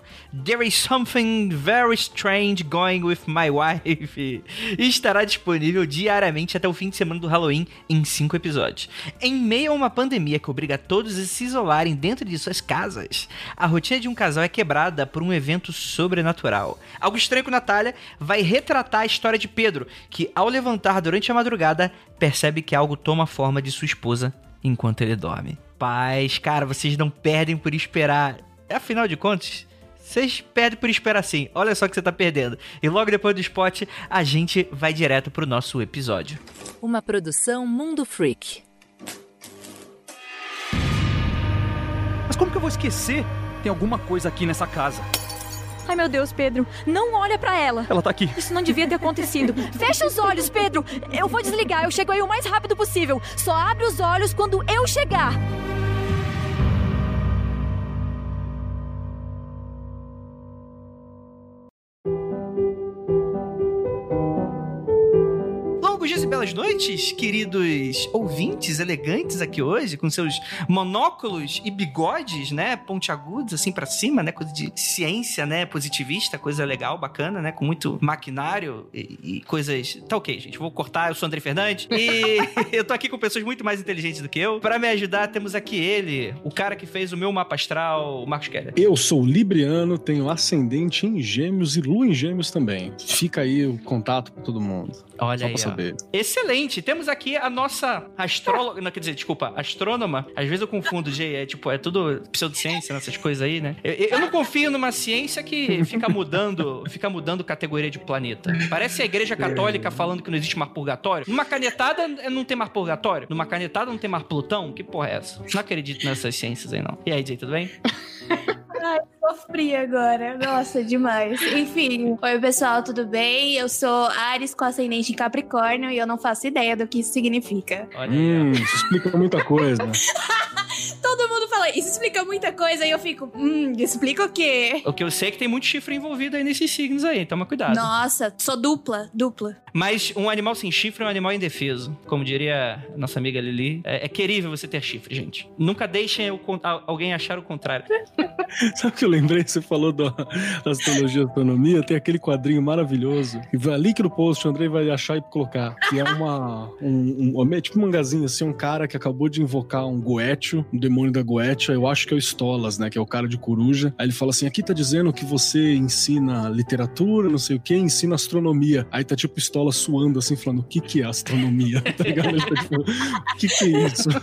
There is something very strange going with my wife. E estará disponível diariamente até o fim de semana do Halloween em cinco episódios. Em meio a uma pandemia que obriga todos a se isolarem dentro de suas casas, casas, a rotina de um casal é quebrada por um evento sobrenatural. Algo estranho com Natália vai retratar a história de Pedro, que ao levantar durante a madrugada, percebe que algo toma forma de sua esposa enquanto ele dorme. Paz, cara, vocês não perdem por esperar. Afinal de contas, vocês perdem por esperar sim. Olha só que você tá perdendo. E logo depois do spot, a gente vai direto pro nosso episódio. Uma produção Mundo Freak. Mas como que eu vou esquecer? Tem alguma coisa aqui nessa casa. Ai, meu Deus, Pedro. Não olha para ela. Ela tá aqui. Isso não devia ter acontecido. Fecha os olhos, Pedro. Eu vou desligar. Eu chego aí o mais rápido possível. Só abre os olhos quando eu chegar. Dias e belas noites, queridos ouvintes elegantes aqui hoje, com seus monóculos e bigodes, né, pontiagudos assim pra cima, né, coisa de ciência, né, positivista, coisa legal, bacana, né, com muito maquinário e, e coisas... Tá ok, gente, vou cortar, eu sou André Fernandes e eu tô aqui com pessoas muito mais inteligentes do que eu. Pra me ajudar, temos aqui ele, o cara que fez o meu mapa astral, o Marcos Keller. Eu sou libriano, tenho ascendente em gêmeos e lua em gêmeos também. Fica aí o contato pra todo mundo. Olha Só aí, saber. Excelente. Temos aqui a nossa astróloga, não quer dizer, desculpa, astrônoma. Às vezes eu confundo, Jay, é tipo, é tudo pseudociência, nessas coisas aí, né? Eu, eu não confio numa ciência que fica mudando, fica mudando categoria de planeta. Parece a igreja católica falando que não existe mar purgatório. Numa canetada não tem mar purgatório. Numa canetada não tem mar Plutão. Que porra é essa? Não acredito nessas ciências aí, não. E aí, Jay, tudo bem? Ai, sofri agora. Nossa, demais. Enfim. Oi, pessoal, tudo bem? Eu sou Ares com ascendente em Capricórnio e eu não faço ideia do que isso significa. Olha. Hum, isso explica muita coisa. Todo mundo fala, isso explica muita coisa e eu fico, hum, explica o quê? O que eu sei é que tem muito chifre envolvido aí nesses signos aí, toma cuidado. Nossa, sou dupla, dupla. Mas um animal sem chifre é um animal indefeso. Como diria a nossa amiga Lili, é, é querível você ter chifre, gente. Nunca deixem o alguém achar o contrário. Sabe o que eu lembrei? Você falou da astrologia e astronomia. Tem aquele quadrinho maravilhoso. E vai link no post, o Andrei vai achar e colocar. Que é uma. Um, um- é tipo um mangazinho assim, um cara que acabou de invocar um Goetio, um demônio da Goetia. Eu acho que é o Stolas, né? Que é o cara de coruja. Aí ele fala assim: aqui tá dizendo que você ensina literatura, não sei o que, ensina astronomia. Aí tá tipo Stolas suando assim, falando: o que que é astronomia? tá ligado? Ele tá tipo: o que que é isso?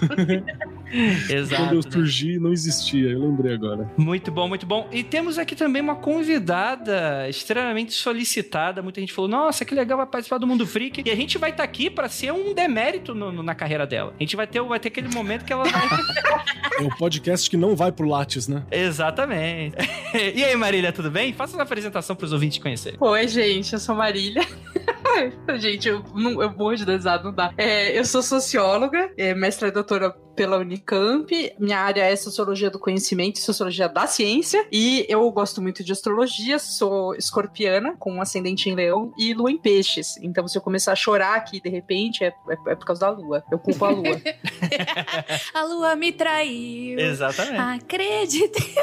Quando Exato. eu né? surgi, não existia. Eu lembrei agora. Muito bom, muito bom. E temos aqui também uma convidada extremamente solicitada. Muita gente falou: Nossa, que legal, vai participar do Mundo Freak. E a gente vai estar aqui pra ser um demérito no- no- na carreira dela. A gente vai ter, vai ter aquele momento que ela vai. É o podcast que não vai pro Lattes, né? Exatamente. e aí, Marília, tudo bem? Faça uma apresentação pros ouvintes conhecerem. Oi, gente, eu sou Marília. gente, eu, não, eu morro de desado, não dá. É, eu sou socióloga, é, mestra e doutora pela Unicamp. Minha área é sociologia do conhecimento e sociologia da ciência. E eu gosto muito de astrologia, sou escorpiana, com um ascendente em leão e lua em peixes. Então, se eu começar a chorar aqui de repente, é, é, é por causa da lua. Eu culpo a lua. A lua me traiu. Exatamente. Acredite.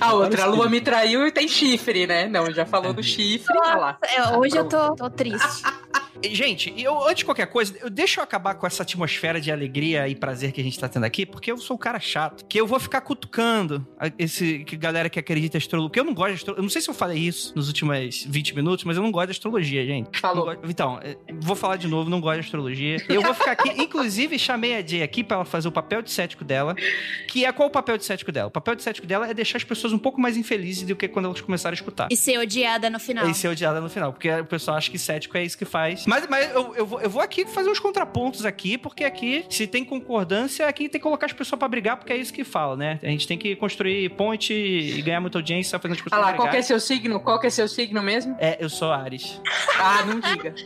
A outra, a lua me traiu e tem chifre, né? Não, já falou do chifre. Olha lá. É, Hoje eu tô, tô triste. E, Gente, eu, antes de qualquer coisa, eu, deixa eu acabar com essa atmosfera de alegria e prazer que a gente tá tendo aqui, porque eu sou um cara chato. Que eu vou ficar cutucando a- esse que galera que acredita em astrologia. Porque eu não gosto de astrologia. Eu não sei se eu falei isso nos últimos 20 minutos, mas eu não gosto de astrologia, gente. Falou. Gosto- Então, é, vou falar de novo, não gosto de astrologia. Eu vou ficar aqui, inclusive, chamei a Jay aqui pra ela fazer o papel de cético dela. Que é qual o papel de cético dela? O papel de cético dela é deixar as pessoas um pouco mais infelizes do que quando elas começaram a escutar. E ser odiada no final. E ser odiada no final, porque o pessoal acha que cético é isso que faz. Mas, mas eu, eu, vou, eu vou aqui fazer uns contrapontos aqui, porque aqui, se tem concordância, aqui tem que colocar as pessoas pra brigar, porque é isso que fala, né? A gente tem que construir ponte e ganhar muita audiência fazendo as Ah lá, qual que é seu signo? Qual que é seu signo mesmo? É, eu sou Ares. Ah, não diga.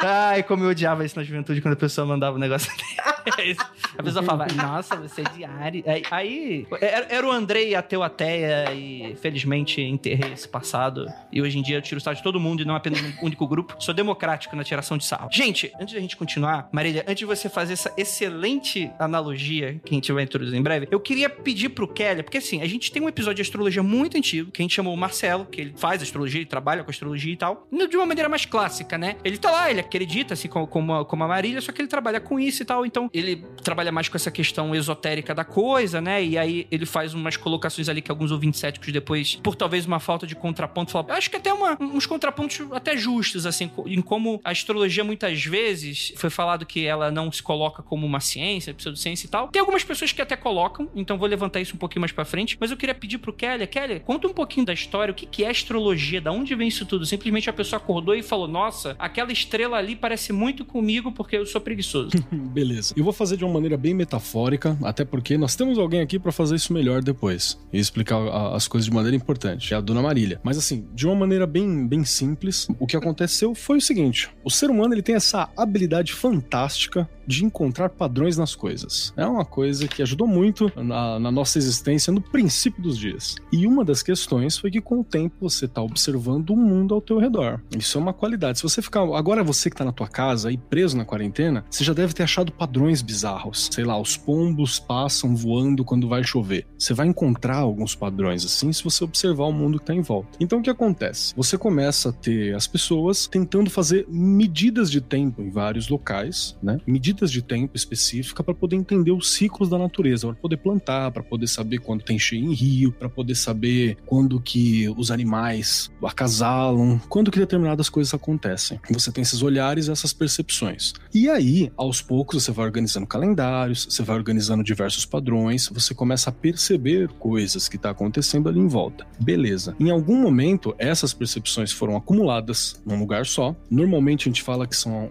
Ai, como eu odiava isso na juventude quando a pessoa mandava um negócio desse. A pessoa falava, nossa, você é de Ares. Aí, era, o Andrei ateu ateia e felizmente enterrei esse passado. E hoje em dia eu tiro sarro de todo mundo e não apenas um único grupo. Sou democrático na tiração de sarro. Gente, antes da gente continuar, Marília, antes de você fazer essa excelente analogia que a gente vai introduzir em breve, eu queria pedir pro Kelly, porque assim, a gente tem um episódio de astrologia muito antigo, que a gente chamou o Marcelo, que ele faz astrologia, ele trabalha com astrologia e tal, de uma maneira mais clássica, né? Ele tá lá, ele acredita, assim, como, como, a, a Marília, só que ele trabalha com isso e tal, então ele trabalha mais com essa questão esotérica da coisa, né? E aí ele faz umas colocações ali que alguns ouvintes céticos depois, por talvez uma falta de contraponto, falam, acho que até uma, uns contrapontos até justos, assim, em como a astrologia muitas vezes foi falado que ela não se coloca como uma ciência, pseudociência e tal. Tem algumas pessoas que até colocam, então vou levantar isso um pouquinho mais pra frente, mas eu queria pedir pro Kelly, Kelly, conta um pouquinho da história, o que que é astrologia, da onde vem isso tudo? Simplesmente a pessoa acordou e falou, nossa, aquela estrela ali parece muito comigo porque eu sou preguiçoso. Beleza. Eu vou fazer de uma maneira bem metafórica, até porque nós temos alguém aqui para fazer isso melhor depois e explicar as coisas de maneira importante, é a dona Marília. Mas assim, de uma maneira bem, bem simples, o que aconteceu foi o seguinte: o ser humano ele tem essa habilidade fantástica de encontrar padrões nas coisas. É uma coisa que ajudou muito na, na, nossa existência no princípio dos dias. E uma das questões foi que com o tempo você está observando o mundo ao teu redor. Isso é uma qualidade. Se você ficar agora você que está na tua casa aí preso na quarentena, você já deve ter achado padrões bizarros. Sei lá, os pombos passam voando quando vai chover. Você vai encontrar alguns padrões assim se você observar o mundo que está em volta. Então o que acontece? Você começa a ter as pessoas tentando fazer medidas de tempo em vários locais, né? Medidas de tempo específica para poder entender os ciclos da natureza, para poder plantar, para poder saber quando tem cheio em rio, para poder saber quando que os animais acasalam, quando que determinadas coisas acontecem. Você tem esses olhares essas percepções. E aí, aos poucos, você vai organizando calendários, você vai organizando diversos padrões, você começa a perceber coisas que está acontecendo ali em volta. Beleza. Em algum momento, essas percepções foram acumuladas num lugar só. Normalmente a gente fala que são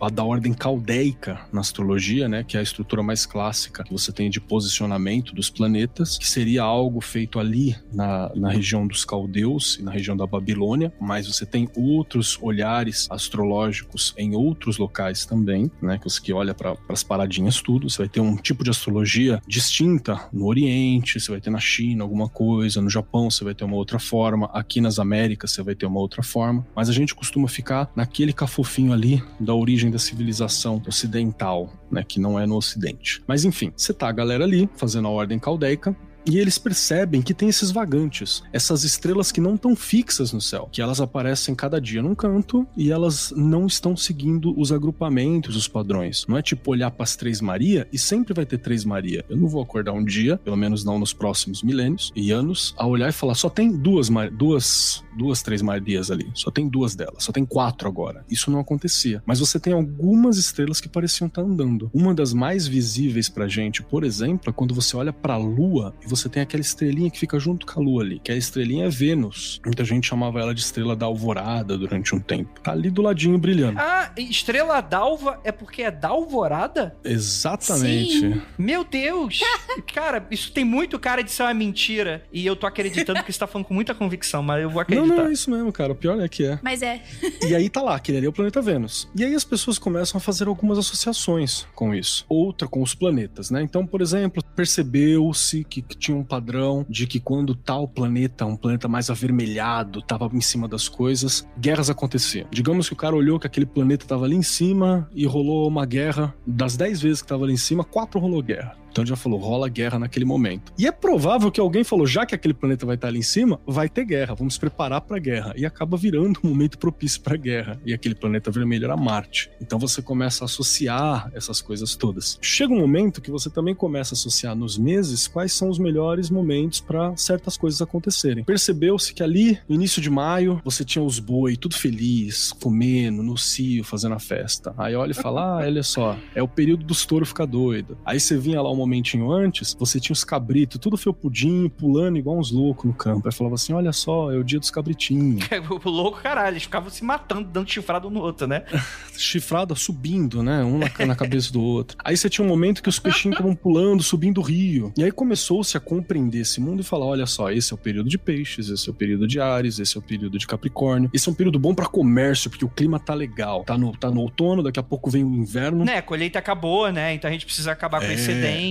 a da ordem caldeica na astrologia, né, que é a estrutura mais clássica que você tem de posicionamento dos planetas, que seria algo feito ali na, na região dos caldeus e na região da Babilônia, mas você tem outros olhares astrológicos em outros locais também, né, que você que olha para as paradinhas tudo, você vai ter um tipo de astrologia distinta no Oriente, você vai ter na China alguma coisa, no Japão você vai ter uma outra forma, aqui nas Américas você vai ter uma outra forma, mas a gente costuma ficar naquele cafofinho ali da origem da civilização ocidental né, que não é no ocidente. Mas enfim, você tá a galera ali fazendo a ordem caldeica, e eles percebem que tem esses vagantes, essas estrelas que não estão fixas no céu, que elas aparecem cada dia num canto e elas não estão seguindo os agrupamentos, os padrões. Não é tipo olhar para as três Maria e sempre vai ter três Maria. Eu não vou acordar um dia, pelo menos não nos próximos milênios e anos, a olhar e falar só tem duas duas duas três Marias ali, só tem duas delas, só tem quatro agora. Isso não acontecia. Mas você tem algumas estrelas que pareciam estar tá andando. Uma das mais visíveis pra gente, por exemplo, é quando você olha para a Lua você tem aquela estrelinha que fica junto com a lua ali, que a estrelinha é Vênus. Muita gente chamava ela de estrela da alvorada durante um tempo. Tá ali do ladinho brilhando. Ah, estrela d'alva é porque é da alvorada? Exatamente. Sim. Meu Deus! cara, isso tem muito cara de ser uma mentira. E eu tô acreditando que você tá falando com muita convicção, mas eu vou acreditar. Não, não, é isso mesmo, cara. O pior é que é. Mas é. e aí tá lá, aquele ali é o planeta Vênus. E aí as pessoas começam a fazer algumas associações com isso. Outra com os planetas, né? Então, por exemplo, percebeu-se que, que tinha um padrão de que quando tal planeta, um planeta mais avermelhado, tava em cima das coisas, guerras aconteciam. Digamos que o cara olhou que aquele planeta tava ali em cima e rolou uma guerra. Das 10 vezes que tava ali em cima, quatro rolou guerra. Então já falou, rola guerra naquele momento. E é provável que alguém falou, já que aquele planeta vai estar ali em cima, vai ter guerra, vamos preparar para guerra. E acaba virando um momento propício para guerra. E aquele planeta vermelho era Marte. Então você começa a associar essas coisas todas. Chega um momento que você também começa a associar nos meses quais são os melhores momentos para certas coisas acontecerem. Percebeu-se que ali, no início de maio, você tinha os boi tudo feliz, comendo, no cio, fazendo a festa. Aí olha e fala: ah, olha só, é o período dos touros ficar doido. Aí você vinha lá um momentinho antes, você tinha os cabritos, tudo felpudinho, pulando igual uns loucos no campo. Aí falava assim: olha só, é o dia dos cabritinhos. o louco, caralho, eles ficavam se matando, dando chifrado um no outro, né? chifrado subindo, né? Um na, na cabeça do outro. Aí você tinha um momento que os peixinhos estavam pulando, subindo o rio. E aí começou-se a compreender esse mundo e falar: olha só, esse é o período de peixes, esse é o período de Ares, esse é o período de Capricórnio. Esse é um período bom para comércio, porque o clima tá legal. Tá no, tá no outono, daqui a pouco vem o inverno. Né, a colheita acabou, né? Então a gente precisa acabar é... com o excedente,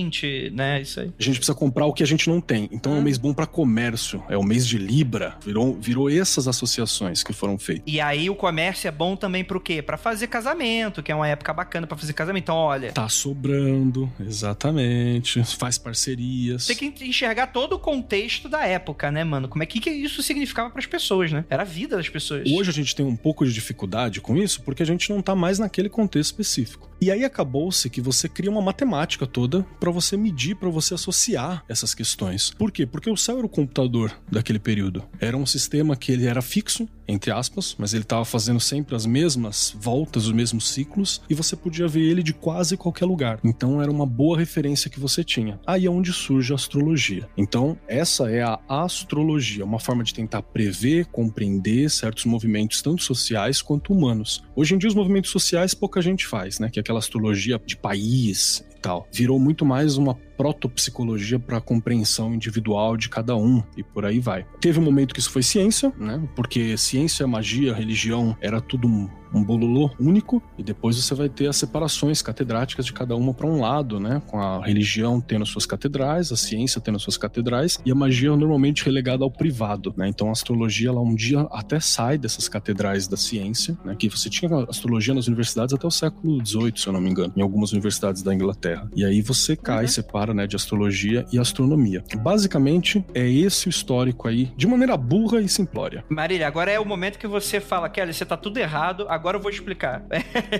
né? Isso aí. A gente precisa comprar o que a gente não tem. Então é um mês bom para comércio. É o mês de Libra. Virou, virou essas associações que foram feitas. E aí o comércio é bom também pro quê? Para fazer casamento, que é uma época bacana para fazer casamento. Então, olha. Tá sobrando, exatamente. Faz parcerias. Tem que enxergar todo o contexto da época, né, mano? Como é que, que isso significava para as pessoas, né? Era a vida das pessoas. Hoje a gente tem um pouco de dificuldade com isso porque a gente não tá mais naquele contexto específico. E aí acabou-se que você cria uma matemática toda para você medir, para você associar essas questões. Por quê? Porque o céu era o computador daquele período. Era um sistema que ele era fixo, entre aspas, mas ele estava fazendo sempre as mesmas voltas, os mesmos ciclos, e você podia ver ele de quase qualquer lugar. Então era uma boa referência que você tinha. Aí é onde surge a astrologia. Então, essa é a astrologia, uma forma de tentar prever, compreender certos movimentos, tanto sociais quanto humanos. Hoje em dia, os movimentos sociais pouca gente faz, né? Que é aquela astrologia de país tal. Virou muito mais uma protopsicologia para a compreensão individual de cada um e por aí vai. Teve um momento que isso foi ciência, né? Porque ciência, magia, religião era tudo um, bololô único e depois você vai ter as separações catedráticas de cada uma para um lado, né? Com a religião tendo suas catedrais, a ciência tendo suas catedrais e a magia normalmente relegada ao privado, né? Então a astrologia ela um dia até sai dessas catedrais da ciência, né? Que você tinha astrologia nas universidades até o século XVIII, se eu não me engano, em algumas universidades da Inglaterra. E aí você cai, uhum. separa né, de astrologia e astronomia. Basicamente, é esse o histórico aí, de maneira burra e simplória. Marília, agora é o momento que você fala, Kelly, você tá tudo errado, agora eu vou explicar.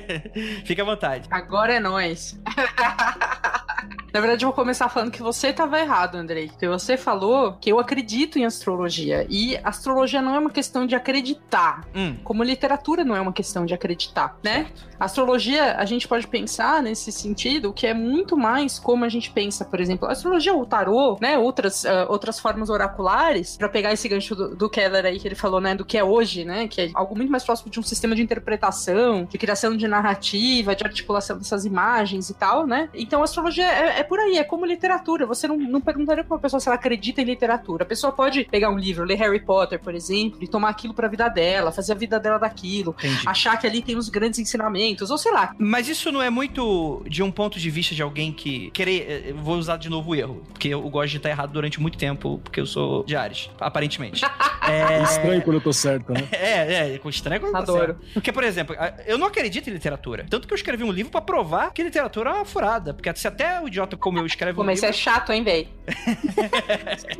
Fique à vontade. Agora é nós. Na verdade, eu vou começar falando que você estava errado, Andrei. Porque você falou que eu acredito em astrologia. E astrologia não é uma questão de acreditar. Hum. Como literatura não é uma questão de acreditar, né? Certo. Astrologia, a gente pode pensar nesse sentido que é muito mais como a gente pensa, por exemplo, a astrologia ou tarô, né? Outras, uh, outras formas oraculares, para pegar esse gancho do, do, Keller aí que ele falou, né? Do que é hoje, né? Que é algo muito mais próximo de um sistema de interpretação, de criação de narrativa, de articulação dessas imagens e tal, né? Então a astrologia é, é por aí, é como literatura. Você não, não perguntaria pra uma pessoa se ela acredita em literatura. A pessoa pode pegar um livro, ler Harry Potter, por exemplo, e tomar aquilo pra vida dela, fazer a vida dela daquilo, Entendi. achar que ali tem os grandes ensinamentos ou sei lá. Mas isso não é muito de um ponto de vista de alguém que querer. Eh, vou usar de novo o erro, porque eu gosto de estar errado durante muito tempo, porque eu sou de Ares, aparentemente. é... Estranho quando eu tô certo, né? É, é, estranho quando eu tô Adoro. certo. Porque, por exemplo, eu não acredito em literatura. Tanto que eu escrevi um livro para provar que literatura é uma furada. Porque se até o idiota como eu escreve Pô, um mas livro... isso é chato, hein, véi?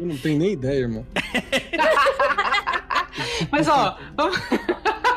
não tem nem ideia, irmão. mas, ó, vamos...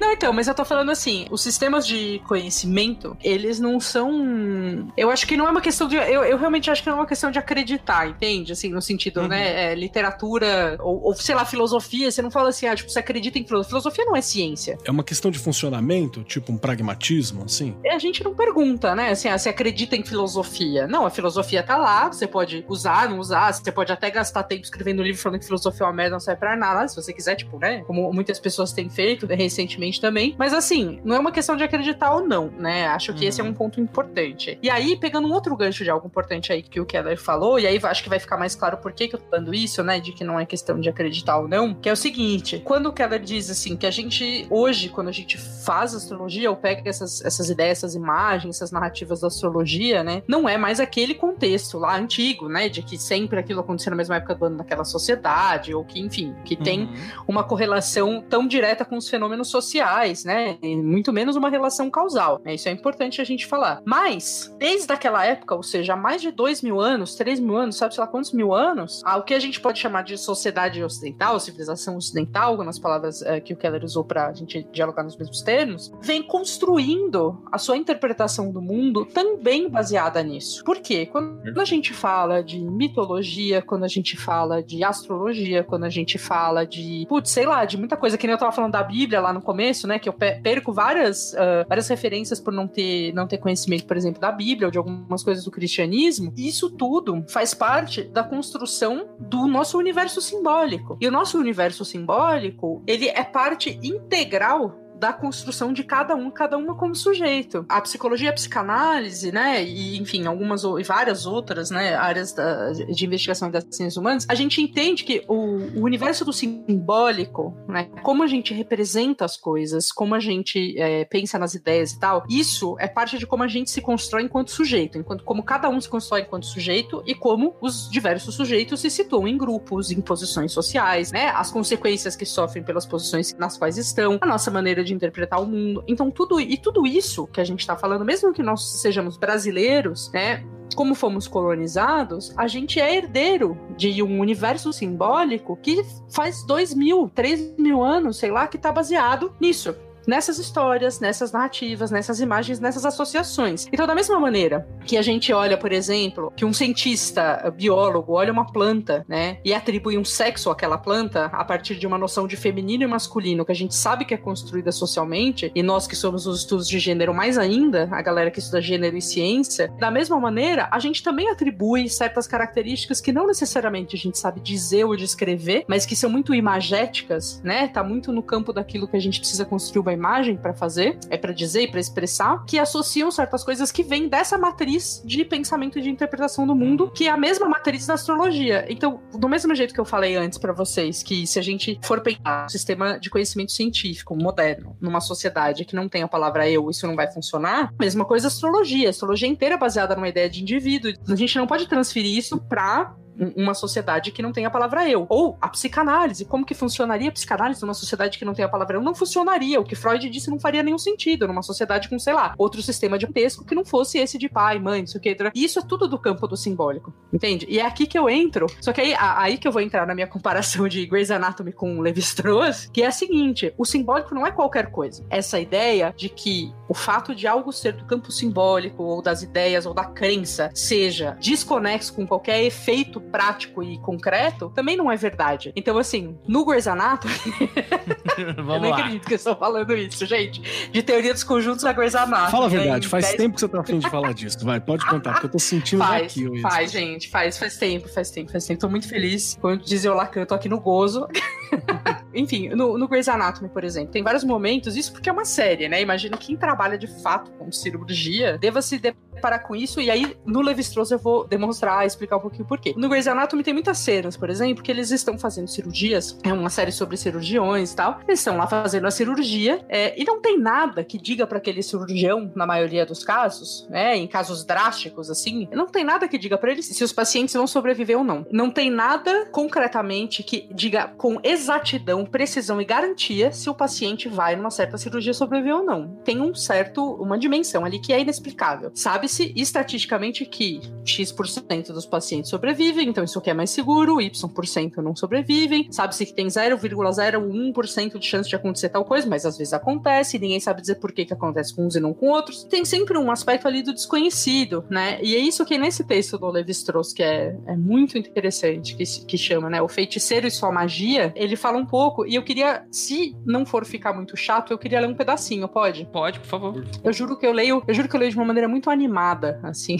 Não, então, mas eu tô falando assim, os sistemas de conhecimento, eles não são. Eu acho que não é uma questão de. Eu, eu realmente acho que não é uma questão de acreditar, entende? Assim, no sentido, uhum. né? É, literatura, ou, ou, sei lá, filosofia, você não fala assim, ah, tipo, você acredita em filosofia. Filosofia não é ciência. É uma questão de funcionamento, tipo um pragmatismo, assim? A gente não pergunta, né? Assim, ah, você acredita em filosofia? Não, a filosofia tá lá, você pode usar, não usar, você pode até gastar tempo escrevendo um livro falando que filosofia é uma merda, não serve pra nada, se você quiser, tipo, né? Como muitas pessoas têm feito recentemente também. Mas assim, não é uma questão de acreditar ou não, né? Acho que uhum. esse é um uhum. ponto importante. E aí, pegando um outro gancho de algo importante aí que o Keller falou, e aí acho que vai ficar mais claro por que, que eu tô dando isso, né? De que não é questão de acreditar ou não, que é o seguinte: quando o Keller diz assim, que a gente, hoje, quando a gente faz astrologia, ou pega essas, essas ideias, essas imagens, essas narrativas da astrologia, né? Não é mais aquele contexto lá antigo, né? De que sempre aquilo aconteceu na mesma época do ano naquela sociedade, ou que, enfim, que uhum. tem uma correlação tão direta com os fenômenos sociais sociais, né? E muito menos uma relação causal. Né? Isso é importante a gente falar. Mas, desde aquela época, ou seja, há mais de dois mil anos, três mil anos, sabe sei lá quantos mil anos, o que a gente pode chamar de sociedade ocidental, civilização ocidental, nas palavras uh, que o Keller usou para a gente dialogar nos mesmos termos, vem construindo a sua interpretação do mundo também baseada nisso. Por quê? Quando a gente fala de mitologia, quando a gente fala de astrologia, quando a gente fala de, putz, sei lá, de muita coisa, que nem eu tava falando da Bíblia lá no começo, começo, né? Que eu perco várias, uh, várias referências por não ter, não ter conhecimento, por exemplo, da Bíblia ou de algumas coisas do cristianismo. Isso tudo faz parte da construção do nosso universo simbólico. E o nosso universo simbólico, ele é parte integral da construção de cada um, cada uma como sujeito. A psicologia, a psicanálise, né, e enfim, algumas e várias outras, né, áreas da, de investigação das ciências humanas, a gente entende que o, o, universo do simbólico, né, como a gente representa as coisas, como a gente é, pensa nas ideias e tal, isso é parte de como a gente se constrói enquanto sujeito, enquanto como cada um se constrói enquanto sujeito e como os diversos sujeitos se situam em grupos, em posições sociais, né, as consequências que sofrem pelas posições nas quais estão, a nossa maneira de interpretar o mundo. Então, tudo e tudo isso que a gente está falando, mesmo que nós sejamos brasileiros, né? Como fomos colonizados, a gente é herdeiro de um universo simbólico que faz dois mil, três mil anos, sei lá, que está baseado nisso nessas histórias, nessas narrativas, nessas imagens, nessas associações. Então, da mesma maneira que a gente olha, por exemplo, que um cientista biólogo olha uma planta, né, e atribui um sexo àquela planta a partir de uma noção de feminino e masculino que a gente sabe que é construída socialmente, e nós que somos os estudos de gênero mais ainda, a galera que estuda gênero e ciência, da mesma maneira, a gente também atribui certas características que não necessariamente a gente sabe dizer ou descrever, mas que são muito imagéticas, né? Tá muito no campo daquilo que a gente precisa construir uma imagem para fazer, é para dizer e para expressar, que associam certas coisas que vêm dessa matriz de pensamento e de interpretação do mundo, que é a mesma matriz da astrologia. Então, do mesmo jeito que eu falei antes para vocês, que se a gente for pensar um sistema de conhecimento científico moderno numa sociedade que não tem a palavra eu, isso não vai funcionar, mesma coisa astrologia. A astrologia inteira é baseada numa ideia de indivíduo. A gente não pode transferir isso para uma sociedade que não tem a palavra eu. Ou a psicanálise. Como que funcionaria a psicanálise numa sociedade que não tem a palavra eu? Não funcionaria. O que Freud disse não faria nenhum sentido numa sociedade com, sei lá, outro sistema de texto que não fosse esse de pai, mãe, isso que. Isso é tudo do campo do simbólico. Entende? E é aqui que eu entro. Só que aí, aí que eu vou entrar na minha comparação de Grey's Anatomy com Levi-Strauss, que é a seguinte: o simbólico não é qualquer coisa. Essa ideia de que o fato de algo ser do campo simbólico, ou das ideias, ou da crença, seja desconexo com qualquer efeito prático e concreto, também não é verdade. Então, assim, no Grey's Anatomy. Vamos eu não lá. acredito que eu estou falando isso, gente. De teoria dos conjuntos da Grey's Anatomy. Fala a verdade, faz 10 tempo que você tá afim de falar disso. Vai, pode contar, porque eu tô sentindo Faz, aqui. faz, gente, faz, faz tempo, faz tempo, faz tempo. Tô muito feliz. Como dizia o Lacan, eu tô aqui no gozo. Enfim, no, no Grey's Anatomy, por exemplo, tem vários momentos, isso porque é uma série, né? Imagina quem trabalha de fato com cirurgia deva se deparar com isso, e aí no Levi-Strauss eu vou demonstrar, explicar um pouquinho por quê. No Grey's Anatomy tem muitas cenas, por exemplo, que eles estão fazendo cirurgias, é uma série sobre cirurgiões e tal, eles estão lá fazendo a cirurgia, é, e não tem nada que diga para aquele cirurgião, na maioria dos casos, né, em casos drásticos assim, não tem nada que diga para eles se os pacientes vão sobreviver ou não. Não tem nada concretamente que diga com exatidão, precisão e garantia se o paciente vai numa certa cirurgia sobreviver ou não. Tem um certo, uma dimensão ali que é inexplicável. Sabe-se estatisticamente que X% dos pacientes sobrevivem, então isso aqui é mais seguro, Y% não sobrevivem. Sabe-se que tem 0,01% de chance de acontecer tal coisa, mas às vezes acontece, ninguém sabe dizer por que, que acontece com uns e não com outros. Tem sempre um aspecto ali do desconhecido, né? E é isso que nesse texto do Levi-Strauss, que é, é muito interessante, que, que chama, né, O Feiticeiro e Sua Magia, ele fala um pouco, e eu queria, se não for ficar muito chato, eu queria ler um pedacinho, pode? Pode, por favor. Eu juro que eu leio, eu juro que eu leio de uma maneira muito animada, assim,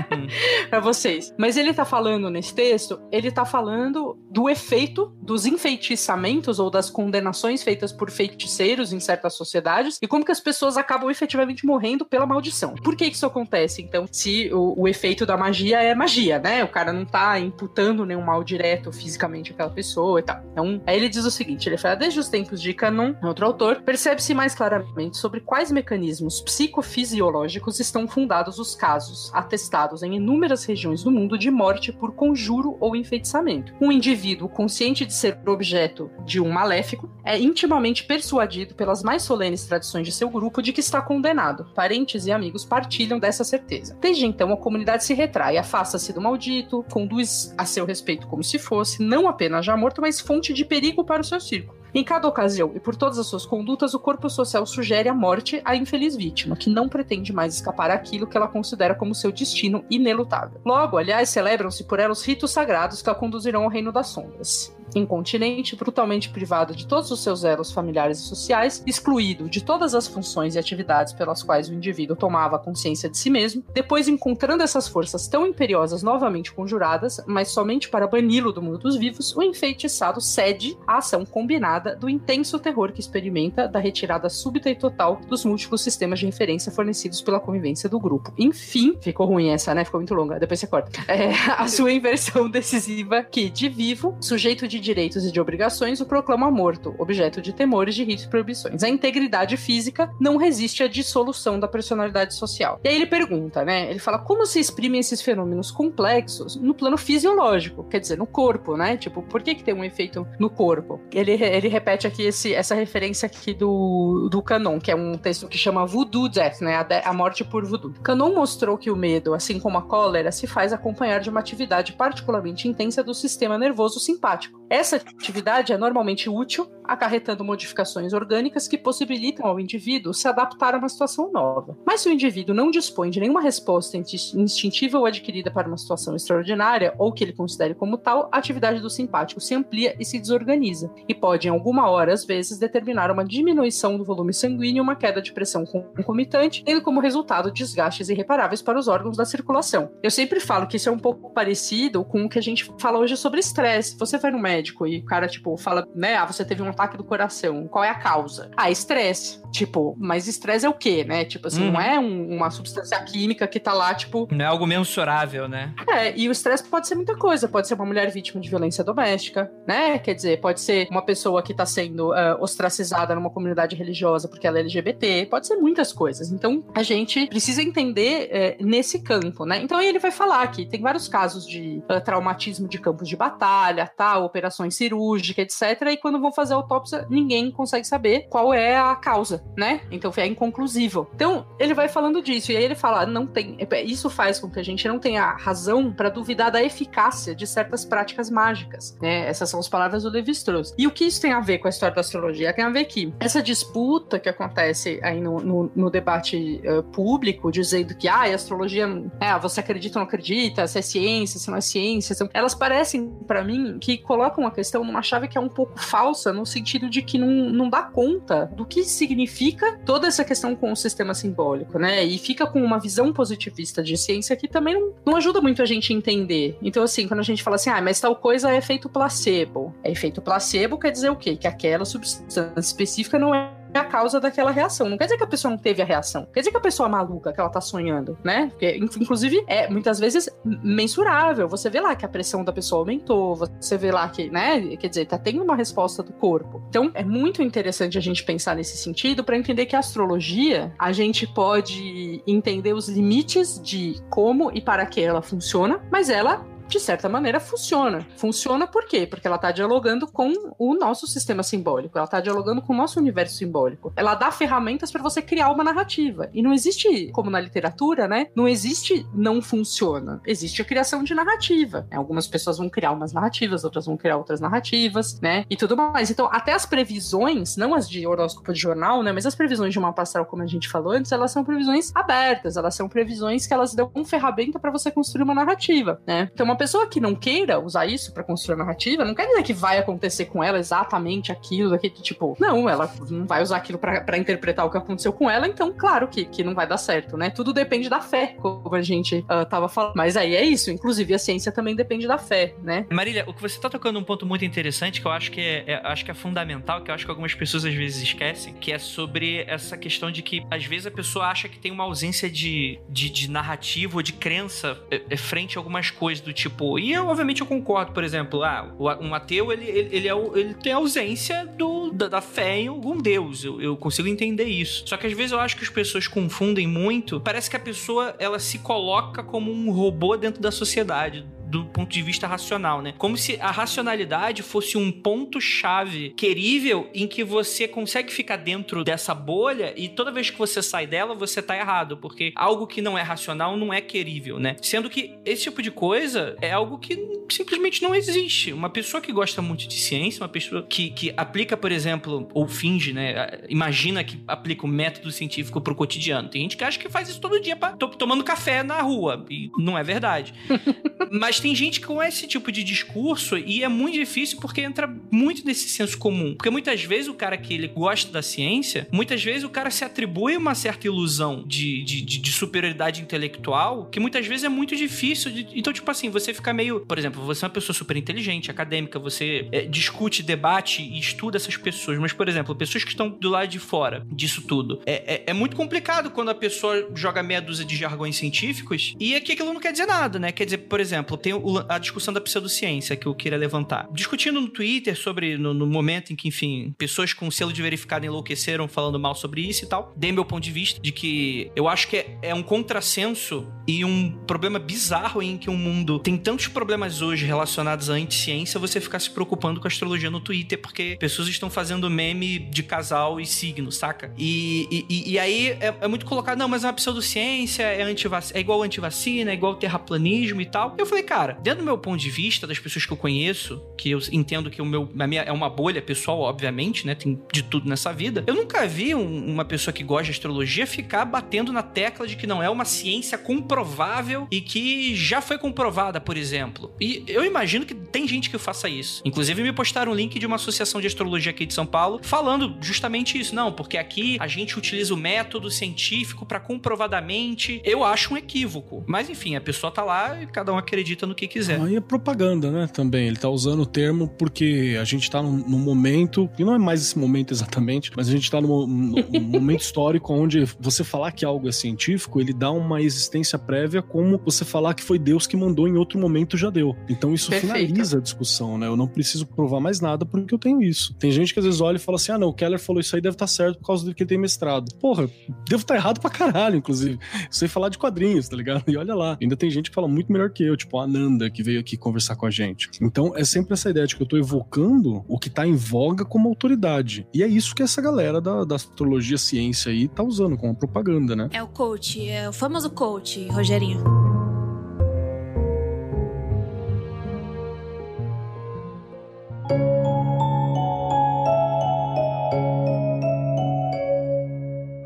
para vocês. Mas ele tá falando nesse texto, ele tá falando do efeito dos enfeitiçamentos ou das condenações feitas por feiticeiros em certas sociedades e como que as pessoas acabam efetivamente morrendo pela maldição. Por que isso acontece? Então, se o, o efeito da magia é magia, né? O cara não tá imputando nenhum mal direto fisicamente àquela pessoa e tal. Então, aí ele diz o seguinte, ele fala, desde os tempos de Canon, outro autor, percebe-se mais claramente sobre quais mecanismos psicofisiológicos estão fundados os casos, atestados em inúmeras regiões do mundo de morte por conjuro ou enfeitiçamento. Um indivíduo consciente de ser objeto de um maléfico é intimamente persuadido pelas mais solenes tradições de seu grupo de que está condenado. Parentes e amigos partilham dessa certeza. Desde então, a comunidade se retrai, afasta-se do maldito, conduz a seu respeito como se fosse, não apenas já morto, mas fonte de perigo para o seu círculo. Em cada ocasião e por todas as suas condutas, o corpo social sugere a morte à infeliz vítima, que não pretende mais escapar àquilo que ela considera como seu destino inelutável. Logo, aliás, celebram-se por ela os ritos sagrados que a conduzirão ao reino das sombras incontinente, brutalmente privado de todos os seus elos familiares e sociais, excluído de todas as funções e atividades pelas quais o indivíduo tomava consciência de si mesmo, depois encontrando essas forças tão imperiosas novamente conjuradas, mas somente para bani-lo do mundo dos vivos, o enfeitiçado cede à ação combinada do intenso terror que experimenta da retirada súbita e total dos múltiplos sistemas de referência fornecidos pela convivência do grupo. Enfim, ficou ruim essa, né? Ficou muito longa, depois você corta. É, a sua inversão decisiva que, de vivo, sujeito de direitos e de obrigações, o proclama morto, objeto de temores, de ritos e proibições. A integridade física não resiste à dissolução da personalidade social. E aí ele pergunta, né? Ele fala como se exprimem esses fenômenos complexos no plano fisiológico, quer dizer, no corpo, né? Tipo, por que, que tem um efeito no corpo? Ele, ele repete aqui esse, essa referência aqui do, do Canon, que é um texto que chama Voodoo Death, né? A, de, a morte por voodoo. Canon mostrou que o medo, assim como a cólera, se faz acompanhar de uma atividade particularmente intensa do sistema nervoso simpático essa atividade é normalmente útil, acarretando modificações orgânicas que possibilitam ao indivíduo se adaptar a uma situação nova. Mas se o indivíduo não dispõe de nenhuma resposta instintiva ou adquirida para uma situação extraordinária, ou que ele considere como tal, a atividade do simpático se amplia e se desorganiza, e pode, em alguma hora, às vezes, determinar uma diminuição do volume sanguíneo e uma queda de pressão concomitante, tendo como resultado desgastes irreparáveis para os órgãos da circulação. Eu sempre falo que isso é um pouco parecido com o que a gente fala hoje sobre estresse. Você vai no médico e o cara, tipo, fala, né, ah, você teve um ataque do coração, qual é a causa? Ah, estresse. Tipo, mas estresse é o quê, né? Tipo assim, uhum. não é um, uma substância química que tá lá, tipo. Não é algo mensurável, né? É, e o estresse pode ser muita coisa. Pode ser uma mulher vítima de violência doméstica, né? Quer dizer, pode ser uma pessoa que tá sendo uh, ostracizada numa comunidade religiosa porque ela é LGBT, pode ser muitas coisas. Então, a gente precisa entender uh, nesse campo, né? Então, ele vai falar que tem vários casos de uh, traumatismo de campos de batalha, tá? Operações cirúrgicas, etc. E quando vão fazer autópsia, ninguém consegue saber qual é a causa, né? Então, é inconclusivo. Então, ele vai falando disso. E aí ele fala, não tem... É, isso faz com que a gente não tenha razão para duvidar da eficácia de certas práticas mágicas, né? Essas são as palavras do Levi-Strauss. E o que isso tem a ver com a história da astrologia? Tem a ver que essa disputa que acontece aí no, no, no debate uh, público, dizendo que, ah, a astrologia, é, você acredita ou não acredita, se é ciência, se não é ciência, são... elas parecem, para mim, que colocam a questão numa chave que é um pouco falsa, no sentido de que não, não dá conta do que significa toda essa questão com o sistema simbólico, né? E fica com uma visão positivista de ciência que também não, não ajuda muito a gente a entender. Então, assim, quando a gente fala assim, ah, mas tal coisa é efeito placebo. É efeito placebo quer dizer o quê? Que aquela substância específica não é a causa daquela reação. Não quer dizer que a pessoa não teve a reação. Quer dizer que a pessoa é maluca, que ela tá sonhando, né? Porque, inclusive, é muitas vezes mensurável. Você vê lá que a pressão da pessoa aumentou, você vê lá que, né? Quer dizer, tá tendo uma resposta do corpo. Então, é muito interessante a gente pensar nesse sentido para entender que a astrologia, a gente pode entender os limites de como e para que ela funciona, mas ela de certa maneira, funciona. Funciona por quê? Porque ela está dialogando com o nosso sistema simbólico, ela está dialogando com o nosso universo simbólico. Ela dá ferramentas para você criar uma narrativa. E não existe, como na literatura, né? Não existe não funciona. Existe a criação de narrativa. Algumas pessoas vão criar umas narrativas, outras vão criar outras narrativas, né? E tudo mais. Então, até as previsões, não as de horóscopo de jornal, né? Mas as previsões de uma astral, como a gente falou antes, elas são previsões abertas, elas são previsões que elas dão ferramenta para você construir uma narrativa, né? Então, uma pessoa que não queira usar isso para construir a narrativa, não quer dizer que vai acontecer com ela exatamente aquilo, daquele tipo, não, ela não vai usar aquilo para interpretar o que aconteceu com ela, então, claro que, que não vai dar certo, né? Tudo depende da fé, como a gente uh, tava falando. Mas aí é isso, inclusive a ciência também depende da fé, né? Marília, o que você tá tocando um ponto muito interessante que eu acho que é, é, acho que é fundamental, que eu acho que algumas pessoas às vezes esquecem, que é sobre essa questão de que às vezes a pessoa acha que tem uma ausência de, de, de narrativa ou de crença é, é frente a algumas coisas do tipo tipo, e eu, obviamente eu concordo, por exemplo, ah, um ateu ele, ele, ele, é, ele tem ausência do, da, da, fé em algum Deus. Eu, eu consigo entender isso. Só que às vezes eu acho que as pessoas confundem muito. Parece que a pessoa ela se coloca como um robô dentro da sociedade do ponto de vista racional, né? Como se a racionalidade fosse um ponto-chave querível em que você consegue ficar dentro dessa bolha e toda vez que você sai dela, você tá errado, porque algo que não é racional não é querível, né? Sendo que esse tipo de coisa é algo que simplesmente não existe. Uma pessoa que gosta muito de ciência, uma pessoa que, que aplica, por exemplo, ou finge, né? Imagina que aplica o um método científico pro cotidiano. Tem gente que acha que faz isso todo dia, pra, tomando café na rua, e não é verdade. Mas tem gente com esse tipo de discurso e é muito difícil porque entra muito nesse senso comum. Porque muitas vezes o cara que ele gosta da ciência, muitas vezes o cara se atribui uma certa ilusão de, de, de, de superioridade intelectual que muitas vezes é muito difícil. De, então, tipo assim, você fica meio. Por exemplo, você é uma pessoa super inteligente, acadêmica, você é, discute, debate e estuda essas pessoas. Mas, por exemplo, pessoas que estão do lado de fora disso tudo. É, é, é muito complicado quando a pessoa joga meia dúzia de jargões científicos e aqui aquilo não quer dizer nada, né? Quer dizer, por exemplo, tem tem a discussão da pseudociência que eu queria levantar. Discutindo no Twitter sobre, no, no momento em que, enfim, pessoas com selo de verificado enlouqueceram falando mal sobre isso e tal, dei meu ponto de vista de que eu acho que é, é um contrassenso e um problema bizarro em que um mundo tem tantos problemas hoje relacionados à anticiência, você ficar se preocupando com a astrologia no Twitter, porque pessoas estão fazendo meme de casal e signo, saca? E, e, e aí é, é, muito colocado, não, mas é uma pseudociência, é, é igual antivacina, é igual terraplanismo e tal. Eu falei, cara, dentro do meu ponto de vista, das pessoas que eu conheço, que eu entendo que o meu, a minha é uma bolha pessoal, obviamente, né? Tem de tudo nessa vida. Eu nunca vi um, uma pessoa que gosta de astrologia ficar batendo na tecla de que não é uma ciência comprovável e que já foi comprovada, por exemplo. E eu imagino que tem gente que faça isso. Inclusive, me postaram um link de uma associação de astrologia aqui de São Paulo falando justamente isso. Não, porque aqui a gente utiliza o método científico para comprovadamente. Eu acho um equívoco. Mas enfim, a pessoa tá lá e cada um acredita no que quiser. Aí é propaganda, né? Também. Ele tá usando o termo porque a gente tá num, num momento, e não é mais esse momento exatamente, mas a gente tá num, num momento histórico onde você falar que algo é científico, ele dá uma existência prévia, como você falar que foi Deus que mandou em outro momento já deu. Então isso Perfeito. finaliza a discussão, né? Eu não preciso provar mais nada porque eu tenho isso. Tem gente que às vezes olha e fala assim: ah, não, o Keller falou isso aí deve estar certo por causa do que ele tem mestrado. Porra, devo estar errado pra caralho, inclusive. Eu sei falar de quadrinhos, tá ligado? E olha lá, ainda tem gente que fala muito melhor que eu, tipo a Que veio aqui conversar com a gente. Então é sempre essa ideia de que eu tô evocando o que tá em voga como autoridade. E é isso que essa galera da, da astrologia ciência aí tá usando como propaganda, né? É o coach, é o famoso coach, Rogerinho.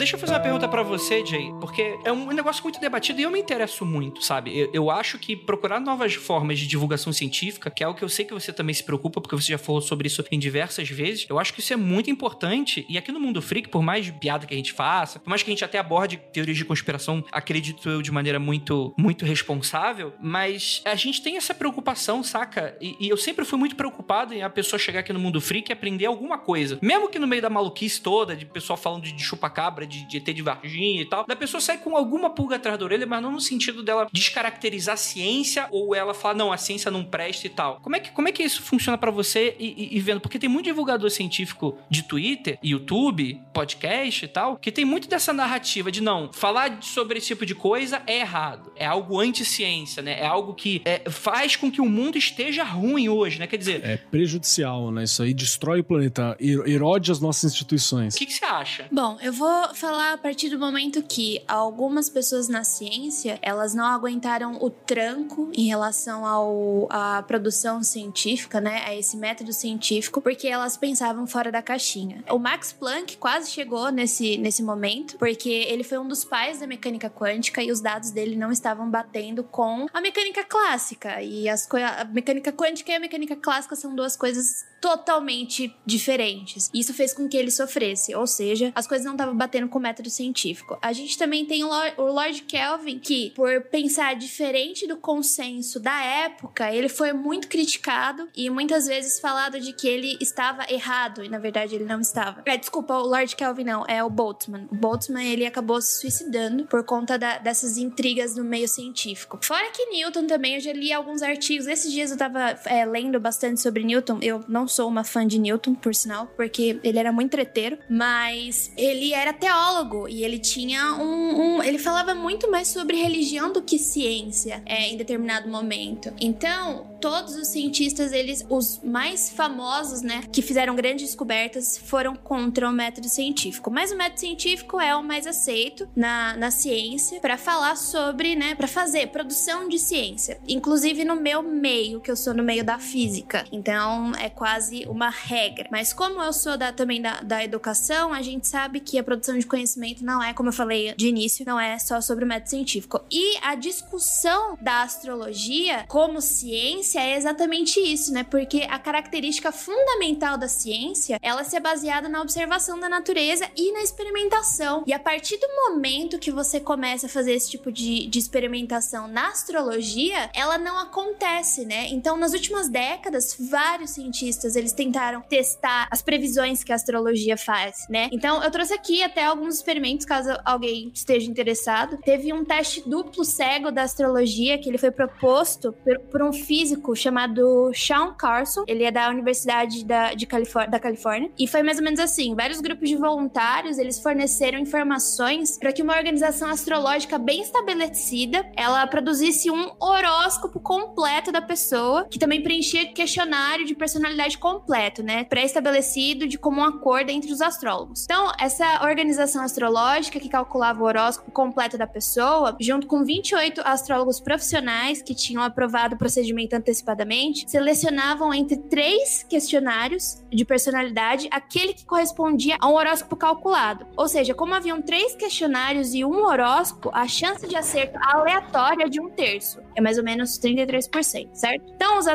Deixa eu fazer uma pergunta pra você, Jay, porque é um negócio muito debatido e eu me interesso muito, sabe? Eu, eu acho que procurar novas formas de divulgação científica, que é algo que eu sei que você também se preocupa, porque você já falou sobre isso em diversas vezes, eu acho que isso é muito importante. E aqui no Mundo Freak, por mais piada que a gente faça, por mais que a gente até aborde teorias de conspiração, acredito eu, de maneira muito, muito responsável, mas a gente tem essa preocupação, saca? E, e eu sempre fui muito preocupado em a pessoa chegar aqui no Mundo Freak e aprender alguma coisa. Mesmo que no meio da maluquice toda, de pessoal falando de, de chupa-cabra, de, de ET de Varginha e tal, da pessoa sair com alguma pulga atrás da orelha, mas não no sentido dela descaracterizar a ciência ou ela falar, não, a ciência não presta e tal. Como é que, como é que isso funciona pra você e, e- e vendo? Porque tem muito divulgador científico de Twitter, YouTube, podcast e tal, que tem muito dessa narrativa de não, falar sobre esse tipo de coisa é errado. É algo anti-ciência, né? É algo que é, faz com que o mundo esteja ruim hoje, né? Quer dizer, É prejudicial, né? Isso aí destrói o planeta, er- erode as nossas instituições. o que, que você acha? Bom, eu vou falar a partir do momento que algumas pessoas na ciência, elas não aguentaram o tranco em relação ao, à produção científica, né, a esse método científico, porque elas pensavam fora da caixinha. O Max Planck quase chegou nesse, nesse momento, porque ele foi um dos pais da mecânica quântica e os dados dele não estavam batendo com a mecânica clássica. E as a mecânica quântica e a mecânica clássica são duas coisas totalmente diferentes. Isso fez com que ele sofresse, ou seja, as coisas não estavam batendo com o método científico. A gente também tem o Lor- o Lord Kelvin, que por pensar diferente do consenso da época, ele foi muito criticado e muitas vezes falado de que ele estava errado, e na verdade ele não estava. É, desculpa, o Lord Kelvin não, é o Boltzmann. O Boltzmann, ele acabou se suicidando por conta da- dessas intrigas no meio científico. Fora que Newton também, eu já li alguns artigos. Esses dias eu tava é, lendo bastante sobre Newton. Eu não sou uma fã de Newton, por sinal, porque ele era muito treteiro, mas ele era teólogo e ele tinha um, um- ele falava muito mais sobre religião do que ciência é, em determinado momento. Então, todos os cientistas, eles, os mais famosos, né, que fizeram grandes descobertas, foram contra o método científico. Mas o método científico é o mais aceito na, na ciência para falar sobre, né, para fazer produção de ciência. Inclusive no meu meio, que eu sou no meio da física. Então, é quase uma regra. Mas como eu sou da, também da, da educação, a gente sabe que a produção de conhecimento não é, como eu falei de início, não é só sobre o método científico. E a discussão da astrologia como ciência é exatamente isso, né? Porque a característica fundamental da ciência, ela se é baseada na observação da natureza e na experimentação. E a partir do momento que você começa a fazer esse tipo de, de experimentação na astrologia, ela não acontece, né? Então, nas últimas décadas, vários cientistas, eles tentaram testar as previsões que a astrologia faz, né? Então, eu trouxe aqui até alguns experimentos, caso alguém esteja interessado. Teve um teste duplo cego da astrologia que ele foi proposto por, por um físico físico chamado Sean Carson. Ele é da Universidade da, de Califor da Califórnia. E foi mais ou menos assim: vários grupos de voluntários eles forneceram informações para que uma organização astrológica bem estabelecida ela produzisse um horóscopo completo da pessoa, que também preenchia questionário de personalidade completo, né? Pré-estabelecido de comum acordo entre os astrólogos. Então, essa organização astrológica que calculava o horóscopo completo da pessoa, junto com 28 astrólogos profissionais que tinham aprovado o procedimento antecipadamente, selecionavam entre três questionários de personalidade aquele que correspondia a um horóscopo calculado. Ou seja, como haviam três questionários e um horóscopo, a chance de acerto aleatória é de um terço. É mais ou menos 33%, certo? Então, os,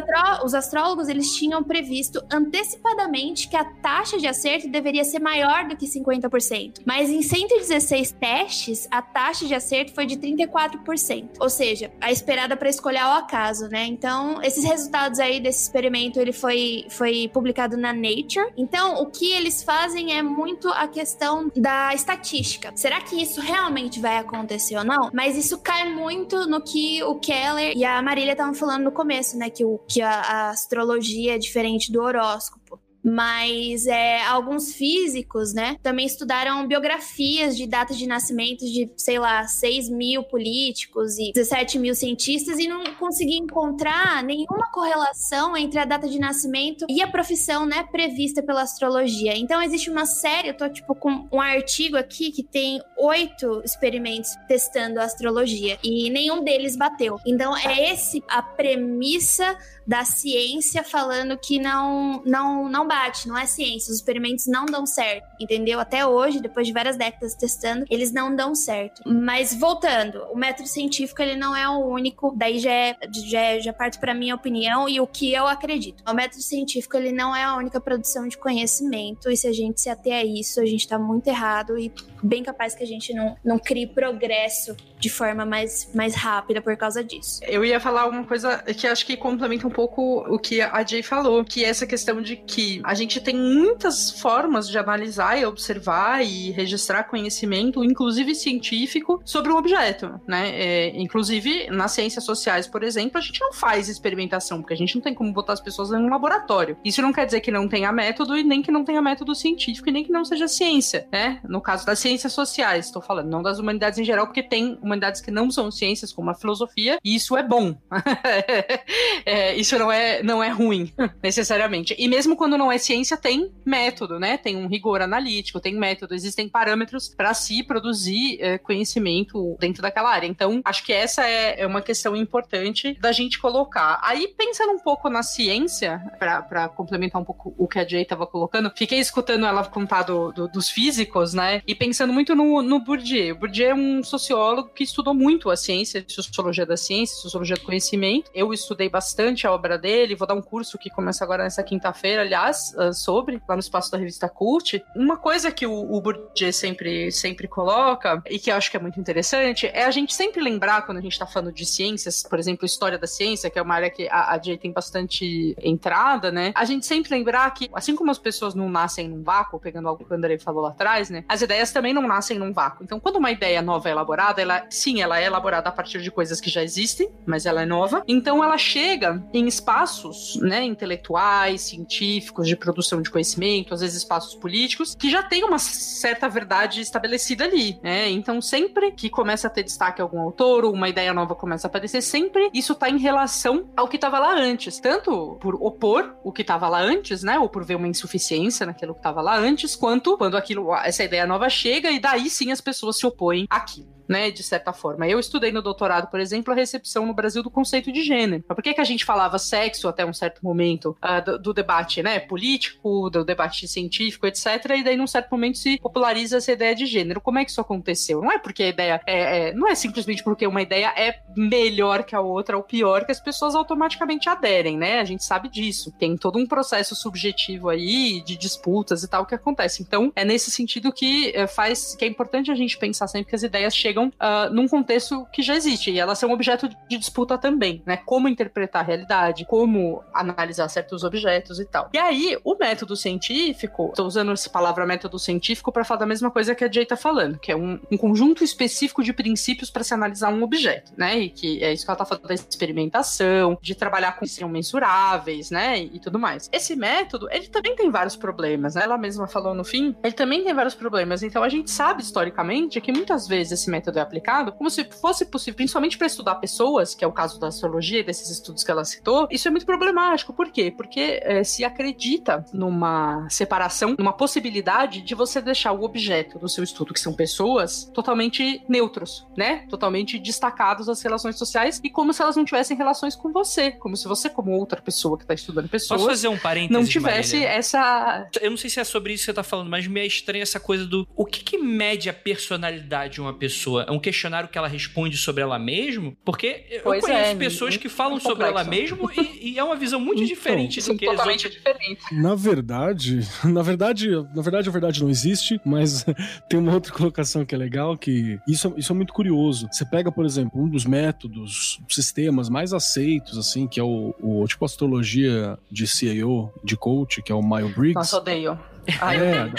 os astrólogos, eles tinham previsto antecipadamente que a taxa de acerto deveria ser maior do que 50%. Mas em 116 testes, a taxa de acerto foi de 34%. Ou seja, a esperada para escolher ao acaso, né? Então, esses resultados aí desse experimento, ele foi, foi publicado na Nature. Então, o que eles fazem é muito a questão da estatística. Será que isso realmente vai acontecer ou não? Mas isso cai muito no que o Keller e a Marília estavam falando no começo, né? Que, o, que a, a astrologia é diferente do horóscopo mas é, alguns físicos, né, também estudaram biografias de datas de nascimento de, sei lá, 6 mil políticos e 17 mil cientistas e não consegui encontrar nenhuma correlação entre a data de nascimento e a profissão, né, prevista pela astrologia. Então existe uma série, eu tô tipo com um artigo aqui que tem oito experimentos testando a astrologia e nenhum deles bateu. Então é esse a premissa da ciência falando que não, não, não bate, não é ciência. Os experimentos não dão certo, entendeu? Até hoje, depois de várias décadas testando, eles não dão certo. Mas voltando, o método científico ele não é o único, daí já, é, já, é, já parte para minha opinião e o que eu acredito. O método científico ele não é a única produção de conhecimento e se a gente se ater a isso, a gente tá muito errado e bem capaz que a gente não, não crie progresso de forma mais, mais rápida por causa disso. Eu ia falar uma coisa que acho que complementa um pouco o que a Jay falou, que é essa questão de que a gente tem muitas formas de analisar e observar e registrar conhecimento, inclusive científico, sobre um objeto, né? É, inclusive, nas ciências sociais, por exemplo, a gente não faz experimentação, porque a gente não tem como botar as pessoas em um laboratório. Isso não quer dizer que não tenha método e nem que não tenha método científico e nem que não seja ciência, né? No caso das ciências sociais, estou falando, não das humanidades em geral, porque tem humanidades que não são ciências, como a filosofia, e isso é bom. é, isso não é, não é ruim, necessariamente. E mesmo quando não é ciência, tem método, né? Tem um rigor analítico, tem método, existem parâmetros para se produzir é, conhecimento dentro daquela área. Então, acho que essa é, é uma questão importante da gente colocar. Aí, pensando um pouco na ciência, para complementar um pouco o que a Jay estava colocando, fiquei escutando ela contar do, do, dos físicos, né? E pensando muito no, no Bourdieu. Bourdieu é um sociólogo que estudou muito a ciência, sociologia da ciência, sociologia do conhecimento. Eu estudei bastante a obra dele, vou dar um curso que começa agora nessa quinta-feira, aliás, ah, sobre, lá no espaço da revista Cult. Uma coisa que o, o Bourdieu sempre, sempre coloca, e que eu acho que é muito interessante, é a gente sempre lembrar, quando a gente está falando de ciências, por exemplo, história da ciência, que é uma área que a, a Jay tem bastante entrada, né? A gente sempre lembrar que, assim como as pessoas não nascem num vácuo, pegando algo que o André falou lá atrás, né? As ideias também não nascem num vácuo. Então, quando uma ideia nova é elaborada, ela sim, ela é elaborada a partir de coisas que já existem, mas ela é nova. Então ela chega em espaços, né, intelectuais, científicos, de produção de conhecimento, às vezes espaços políticos, que já tem uma certa verdade estabelecida ali, né? Então sempre que começa a ter destaque algum autor ou uma ideia nova começa a aparecer, sempre isso está em relação ao que estava lá antes, tanto por opor o que estava lá antes, né, ou por ver uma insuficiência naquilo que estava lá antes, quanto quando aquilo, essa ideia nova chega e daí sim as pessoas se opõem àquilo né, de certa forma. Eu estudei no doutorado, por exemplo, a recepção no Brasil do conceito de gênero. Por que, que a gente falava sexo até um certo momento uh, do, do, debate, né, político, do debate científico, etc. E daí, num certo momento, se populariza essa ideia de gênero. Como é que isso aconteceu? Não é porque a ideia é, é não é simplesmente porque uma ideia é melhor que a outra ou pior que as pessoas automaticamente aderem, né? A gente sabe disso. Tem todo um processo subjetivo aí de disputas e tal que acontece. Então, é nesse sentido que é, faz que é importante a gente pensar sempre que as ideias chegam chegam uh, num contexto que já existe. E elas são objeto de disputa também, né? Como interpretar a realidade, como analisar certos objetos e tal. E aí, o método científico, estou usando essa palavra método científico para falar da mesma coisa que a Jay tá falando, que é um, um conjunto específico de princípios para se analisar um objeto, né? E que é isso que ela tá falando da experimentação, de trabalhar com seriam mensuráveis, né? E, e tudo mais. Esse método, ele também tem vários problemas, né? Ela mesma falou no fim, ele também tem vários problemas. Então a gente sabe historicamente que muitas vezes esse método é aplicado como se fosse possível, principalmente para estudar pessoas, que é o caso da astrologia e desses estudos que ela citou. Isso é muito problemático. Por quê? Porque é, se acredita numa separação, numa possibilidade de você deixar o objeto do seu estudo, que são pessoas, totalmente neutros, né? Totalmente destacados das relações sociais e como se elas não tivessem relações com você, como se você, como outra pessoa que está estudando pessoas, Posso fazer um não tivesse Marília? essa. Eu não sei se é sobre isso que você tá falando, mas me é estranha essa coisa do. O que, que mede a personalidade de uma pessoa? É um questionário que ela responde sobre ela mesma? Porque eu Pois conheço é, pessoas que falam sobre ela mesma e, e é uma visão muito Então, diferente do que totalmente outras. diferentes. Na verdade, na verdade, na verdade, a verdade não existe, mas tem uma outra colocação que é legal, que isso, isso é muito curioso. Você pega, por exemplo, um dos métodos, sistemas mais aceitos, assim, que é o, o tipo astrologia de CIO, de coach, que é o Myers-Briggs. Nossa, odeio. Ai, É,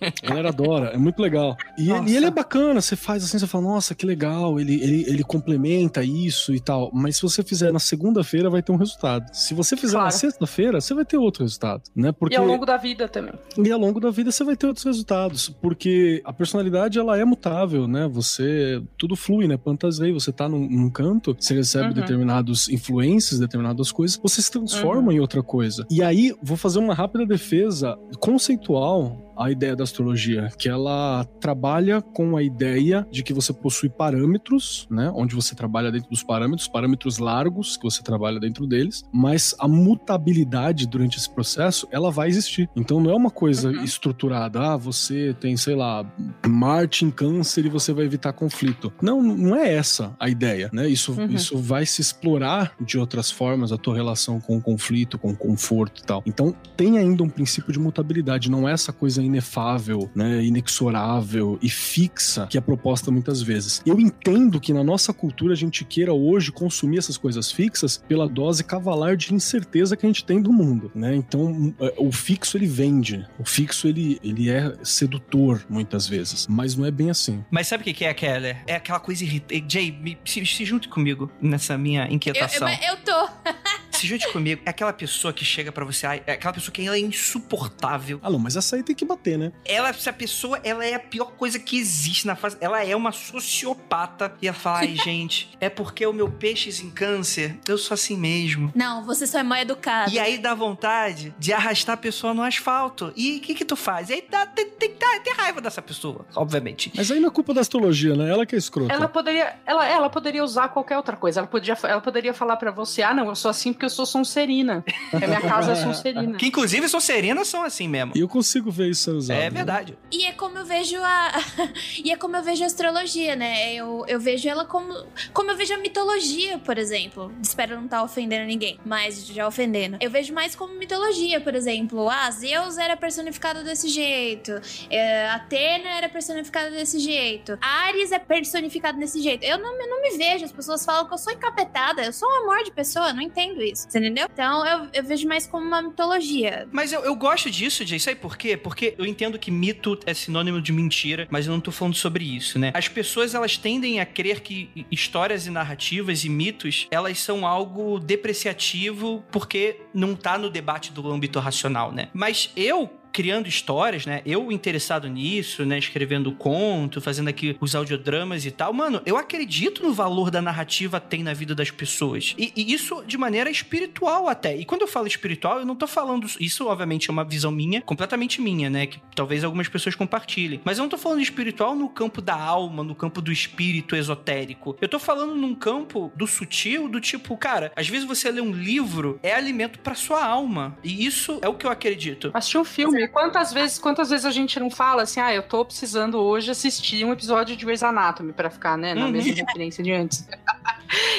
a galera adora, é muito legal. E ele, e ele é bacana, você faz assim, você fala, nossa, que legal, ele, ele, ele complementa isso e tal. Mas se você fizer na segunda-feira, vai ter um resultado. Se você fizer na Claro. sexta-feira, você vai ter outro resultado, né? Porque E ao longo da vida também. e ao longo da vida você vai ter outros resultados, porque a personalidade ela é mutável, né? Você tudo flui, né? Plantas você tá num, num canto, você recebe Uhum. determinados influências, determinadas coisas, você se transforma em outra coisa. E aí vou fazer uma rápida defesa conceitual a ideia da astrologia, que ela trabalha com a ideia de que você possui parâmetros, né, onde você trabalha dentro dos parâmetros, parâmetros largos que você trabalha dentro deles, mas a mutabilidade durante esse processo, ela vai existir. Então não é uma coisa Uhum. estruturada, ah, você tem, sei lá, Marte em câncer e você vai evitar conflito. Não, não é essa a ideia, né? Isso, Uhum. isso vai se explorar de outras formas a tua relação com o conflito, com o conforto e tal. Então tem ainda um princípio de mutabilidade, não é essa coisa inefável, né, inexorável e fixa que é proposta muitas vezes. Eu entendo que na nossa cultura a gente queira hoje consumir essas coisas fixas pela dose cavalar de incerteza que a gente tem do mundo, né? Então é, o fixo ele vende, o fixo ele, ele é sedutor muitas vezes, mas não é bem assim. Mas sabe o que é, Keller? É aquela coisa irritante. Jay, me- se, se junte comigo nessa minha Eu, inquietação. eu, eu tô. Se junte comigo. É aquela pessoa que chega pra você, é aquela pessoa que ela é insuportável. Ah, não, mas essa aí tem que bater, né? Ela, se a pessoa, ela é a pior coisa que existe na face. Ela é uma sociopata. E ela fala, ai, gente, é porque o meu peixes em câncer, eu sou assim mesmo. Não, você só é mal educado. E aí dá vontade de arrastar a pessoa no asfalto. E o que que tu faz? E aí dá, tem, tem, que dar- ter raiva dessa pessoa, obviamente. Mas aí não é culpa da astrologia, né? Ela que é escrota. Ela poderia, ela, ela poderia usar qualquer outra coisa. Ela, podia, ela poderia falar pra você: ah, não, eu sou assim porque eu sou sonserina. A minha casa é sonserina. Que inclusive Sonserinas são assim mesmo. E eu consigo ver isso ser usado. É né? verdade. E é como eu vejo a. e é como eu vejo a astrologia, né? Eu, eu vejo ela como. Como eu vejo a mitologia, por exemplo. Espero não estar ofendendo ninguém, mas já ofendendo. Eu vejo mais como mitologia, por exemplo. Ah, Zeus era personificado desse jeito. É, Atena era personificada desse jeito. Ares é personificado desse jeito. Eu não, eu não me vejo. As pessoas falam que eu sou encapetada. Eu sou um amor de pessoa. eu Não entendo isso. Você entendeu? Então eu, eu vejo mais como uma mitologia. Mas eu, eu gosto disso, Jay. Sabe por quê? Porque eu entendo que mito é sinônimo de mentira, mas eu não tô falando sobre isso, né? As pessoas, elas tendem a crer que histórias e narrativas e mitos, elas são algo depreciativo porque não tá no debate do âmbito racional, né? Mas eu criando histórias, né? Eu interessado nisso, né? Escrevendo conto, fazendo aqui os audiodramas e tal. Mano, eu acredito no valor da narrativa tem na vida das pessoas. E, e isso de maneira espiritual até. E quando eu falo espiritual, eu não tô falando... Isso, obviamente, é uma visão minha, completamente minha, né? Que talvez algumas pessoas compartilhem. Mas eu não tô falando espiritual no campo da alma, no campo do espírito esotérico. Eu tô falando num campo do sutil, do tipo, cara, às vezes você lê um livro, é alimento pra sua alma. E isso é o que eu acredito. Assistir um filme. Quantas vezes, quantas vezes a gente não fala assim, ah, eu tô precisando hoje assistir um episódio de Grey's Anatomy pra ficar, né, na Uhum. mesma referência de antes.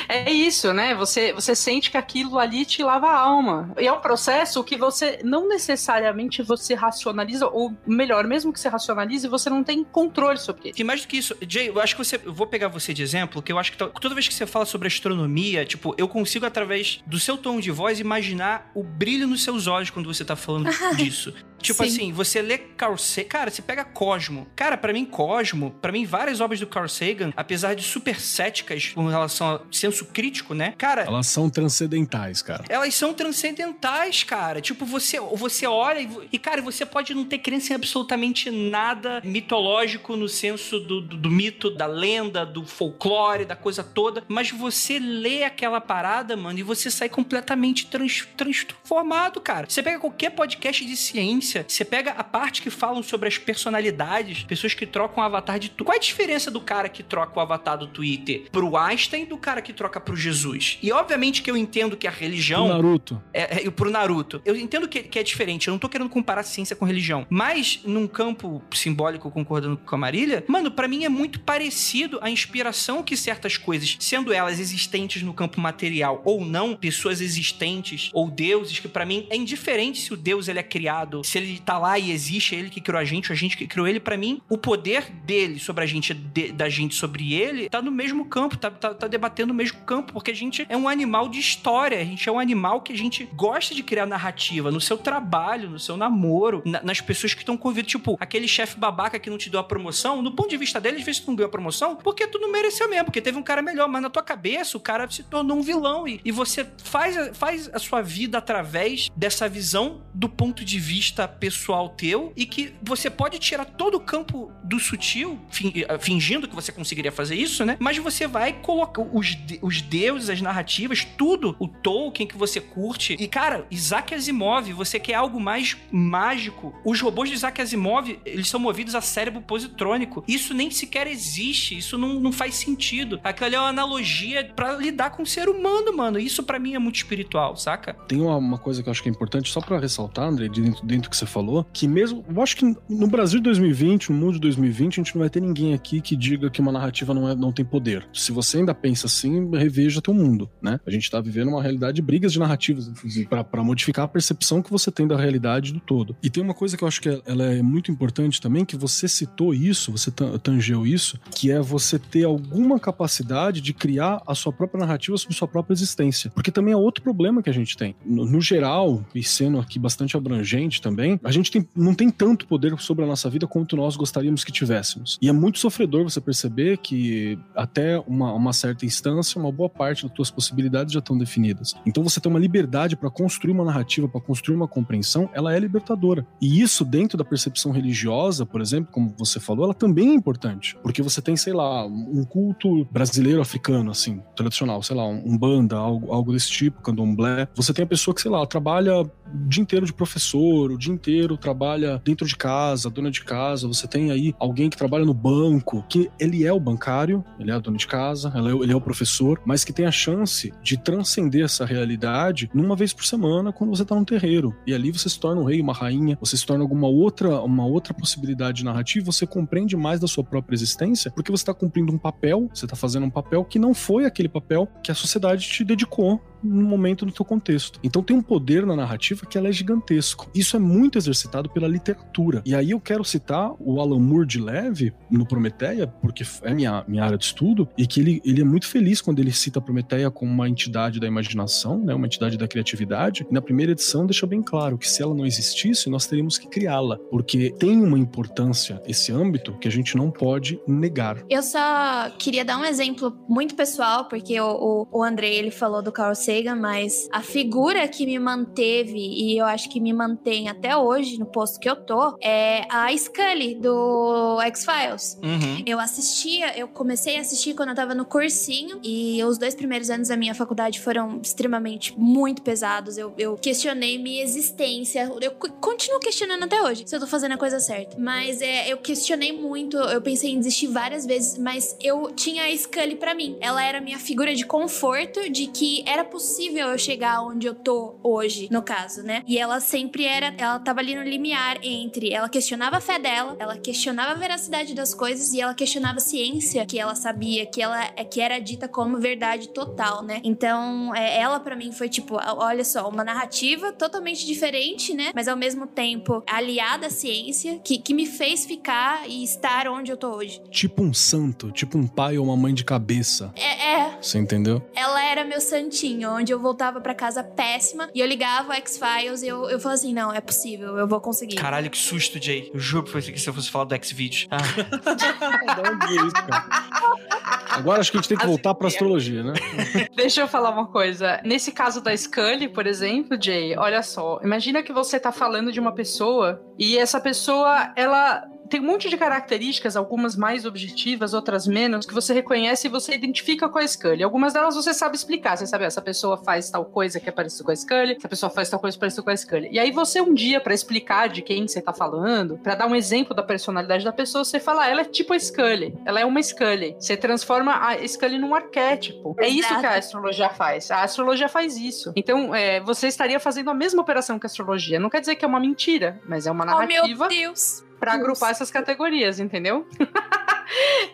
É isso, né? Você, você sente que aquilo ali te lava a alma. E é um processo que você não necessariamente você racionaliza, ou melhor, mesmo que você racionalize, você não tem controle sobre ele. E mais do que isso, Jay, eu acho que você. Eu vou pegar você de exemplo, que eu acho que toda vez que você fala sobre astronomia, tipo, eu consigo, através do seu tom de voz, imaginar o brilho nos seus olhos quando você tá falando disso. Tipo Sim. assim, você lê Carl Sagan. Cara, você pega Cosmo. Cara, para mim, Cosmo, para mim, várias obras do Carl Sagan, apesar de super céticas com relação senso crítico, né? Cara. Elas são transcendentais, cara. Elas são transcendentais, cara. Tipo, você, você olha e, e cara, você pode não ter crença em absolutamente nada mitológico no senso do, do, do mito, da lenda, do folclore, da coisa toda. Mas você lê aquela parada, mano, e você sai completamente trans, transformado, cara. Você pega qualquer podcast de ciência você pega a parte que falam sobre as personalidades, pessoas que trocam o avatar de. Qual é a diferença do cara que troca o avatar do Twitter pro Einstein do cara que troca pro Jesus? E obviamente que eu entendo que a religião. Pro Naruto. É, é, pro Naruto. Eu entendo que, que é diferente. Eu não tô querendo comparar ciência com religião. Mas, num campo simbólico, concordando com a Marília, mano, para mim é muito parecido a inspiração que certas coisas, sendo elas existentes no campo material ou não, pessoas existentes ou deuses, que para mim é indiferente se o deus ele é criado, se ele tá lá e existe, é ele que criou a gente, a gente que criou ele, para mim, o poder dele sobre a gente, de, da gente sobre ele, tá no mesmo campo, tá, tá, tá, debatendo no mesmo campo, porque a gente é um animal de história, a gente é um animal que a gente gosta de criar narrativa no seu trabalho, no seu namoro, na, nas pessoas que estão convidadas. Tipo, aquele chefe babaca que não te deu a promoção, no ponto de vista dele, às vezes tu não ganhou a promoção, porque tu não mereceu mesmo, porque teve um cara melhor, mas na tua cabeça o cara se tornou um vilão e, e você faz, faz a sua vida através dessa visão do ponto de vista pessoal teu e que você pode tirar todo o campo do sutil, eh, fingindo que você conseguiria fazer isso, né? Mas você vai colocar os, os deuses, as narrativas, tudo, o Tolkien que você curte. E, cara, Isaac Asimov, você quer algo mais mágico. Os robôs de Isaac Asimov, eles são movidos a cérebro positrônico. Isso nem sequer existe, isso não, não faz sentido. Aquela é uma analogia para lidar com o ser humano, mano. Isso para mim é muito espiritual, saca? Tem uma, uma, coisa que eu acho que é importante, só para ressaltar, André, dentro, dentro que você falou, que mesmo. Eu acho que no Brasil de 2020, no mundo de 2020, a gente não vai ter ninguém aqui que diga que uma narrativa não, é, não tem poder. Se você ainda pensa assim, reveja teu mundo, né? A gente tá vivendo uma realidade de brigas de narrativas, inclusive, para modificar a percepção que você tem da realidade do todo. E tem uma coisa que eu acho que é, ela é muito importante também, que você citou isso, você tangeu isso, que é você ter alguma capacidade de criar a sua própria narrativa sobre sua própria existência. Porque também é outro problema que a gente tem. No, no geral, e sendo aqui bastante abrangente também, a gente tem, não tem tanto poder sobre a nossa vida quanto nós gostaríamos que tivéssemos. E é muito sofredor você perceber que até uma, uma certa instância, uma boa parte das tuas possibilidades já estão definidas. Então você tem uma liberdade para construir uma narrativa, para construir uma compreensão, ela é libertadora. E isso dentro da percepção religiosa, por exemplo, como você falou, ela também é importante, porque você tem, sei lá, um culto brasileiro africano assim, tradicional, sei lá, um banda, algo, algo desse tipo, candomblé. Você tem a pessoa que, sei lá, trabalha o dia inteiro de professor, o dia inteiro trabalha dentro de casa, dona de casa, você tem aí alguém que trabalha no banco, que ele é o bancário, ele é a dona de casa, é ele é o professor, mas que tem a chance de transcender essa realidade numa vez por semana quando você tá no terreiro. E ali você se torna um rei, uma rainha, você se torna alguma outra, uma outra possibilidade narrativa, você compreende mais da sua própria existência, porque você está cumprindo um papel, você está fazendo um papel que não foi aquele papel que a sociedade te dedicou no momento do teu contexto. Então tem um poder na narrativa que ela é gigantesco. Isso é muito exercitado pela literatura. E aí eu quero citar o Alan Moore de leve no Prometeia, porque é minha, minha área de estudo, e que ele, ele é muito feliz quando ele cita a Prometeia como uma entidade da imaginação, né, uma entidade da criatividade. E na primeira edição deixa bem claro que se ela não existisse, nós teríamos que criá-la, porque tem uma importância esse âmbito que a gente não pode negar. Eu só queria dar um exemplo muito pessoal, porque o, o, o André ele falou do Carl Sagan, mas a figura que me manteve e eu acho que me mantém até hoje no posto que eu tô é a Scully do X-Files. Uhum. Eu assistia, eu comecei a assistir quando eu tava no cursinho e os dois primeiros anos da minha faculdade foram extremamente muito pesados. Eu, eu questionei minha existência. Eu continuo questionando até hoje se eu tô fazendo a coisa certa. Mas é, eu questionei muito, eu pensei em desistir várias vezes, mas eu tinha a Scully para mim. Ela era minha figura de conforto de que era possível eu chegar onde eu tô hoje, no caso, né? E ela sempre era, ela tava ali no limiar entre ela questionava a fé dela, ela questionava a veracidade das coisas e ela questionava a ciência que ela sabia, que ela que era dita como verdade total, né? Então, é, ela para mim foi tipo, olha só, uma narrativa totalmente diferente, né? Mas ao mesmo tempo aliada à ciência, que, que me fez ficar e estar onde eu tô hoje. Tipo um santo, tipo um pai ou uma mãe de cabeça. É, é. Você entendeu? Ela era meu santinho, onde eu voltava para casa péssima e eu ligava o X-Files e eu, eu falava assim: não, é possível, eu vou conseguir. Caralho, que susto, Jay. Eu juro que foi que se eu fosse falar do X-Videos. Ah. Agora acho que a gente tem que voltar pra astrologia, né? Deixa eu falar uma coisa. Nesse caso da Scully, por exemplo, Jay, olha só. Imagina que você tá falando de uma pessoa e essa pessoa, ela tem um monte de características, algumas mais objetivas, outras menos, que você reconhece e você identifica com a Scully. Algumas delas você sabe explicar. Você sabe, essa pessoa faz tal coisa que é parecido com a Scully, essa pessoa faz tal coisa que parecido com a Scully. E aí você, um dia, para explicar de quem você tá falando, para dar um exemplo da personalidade da pessoa, você fala, ah, ela é tipo a Scully. Ela é uma Scully. Você transforma a Scully num arquétipo. É isso que a astrologia faz. A astrologia faz isso. Então, é, você estaria fazendo a mesma operação que a astrologia. Não quer dizer que é uma mentira, mas é uma narrativa. Oh, meu Deus! Pra agrupar essas categorias, entendeu?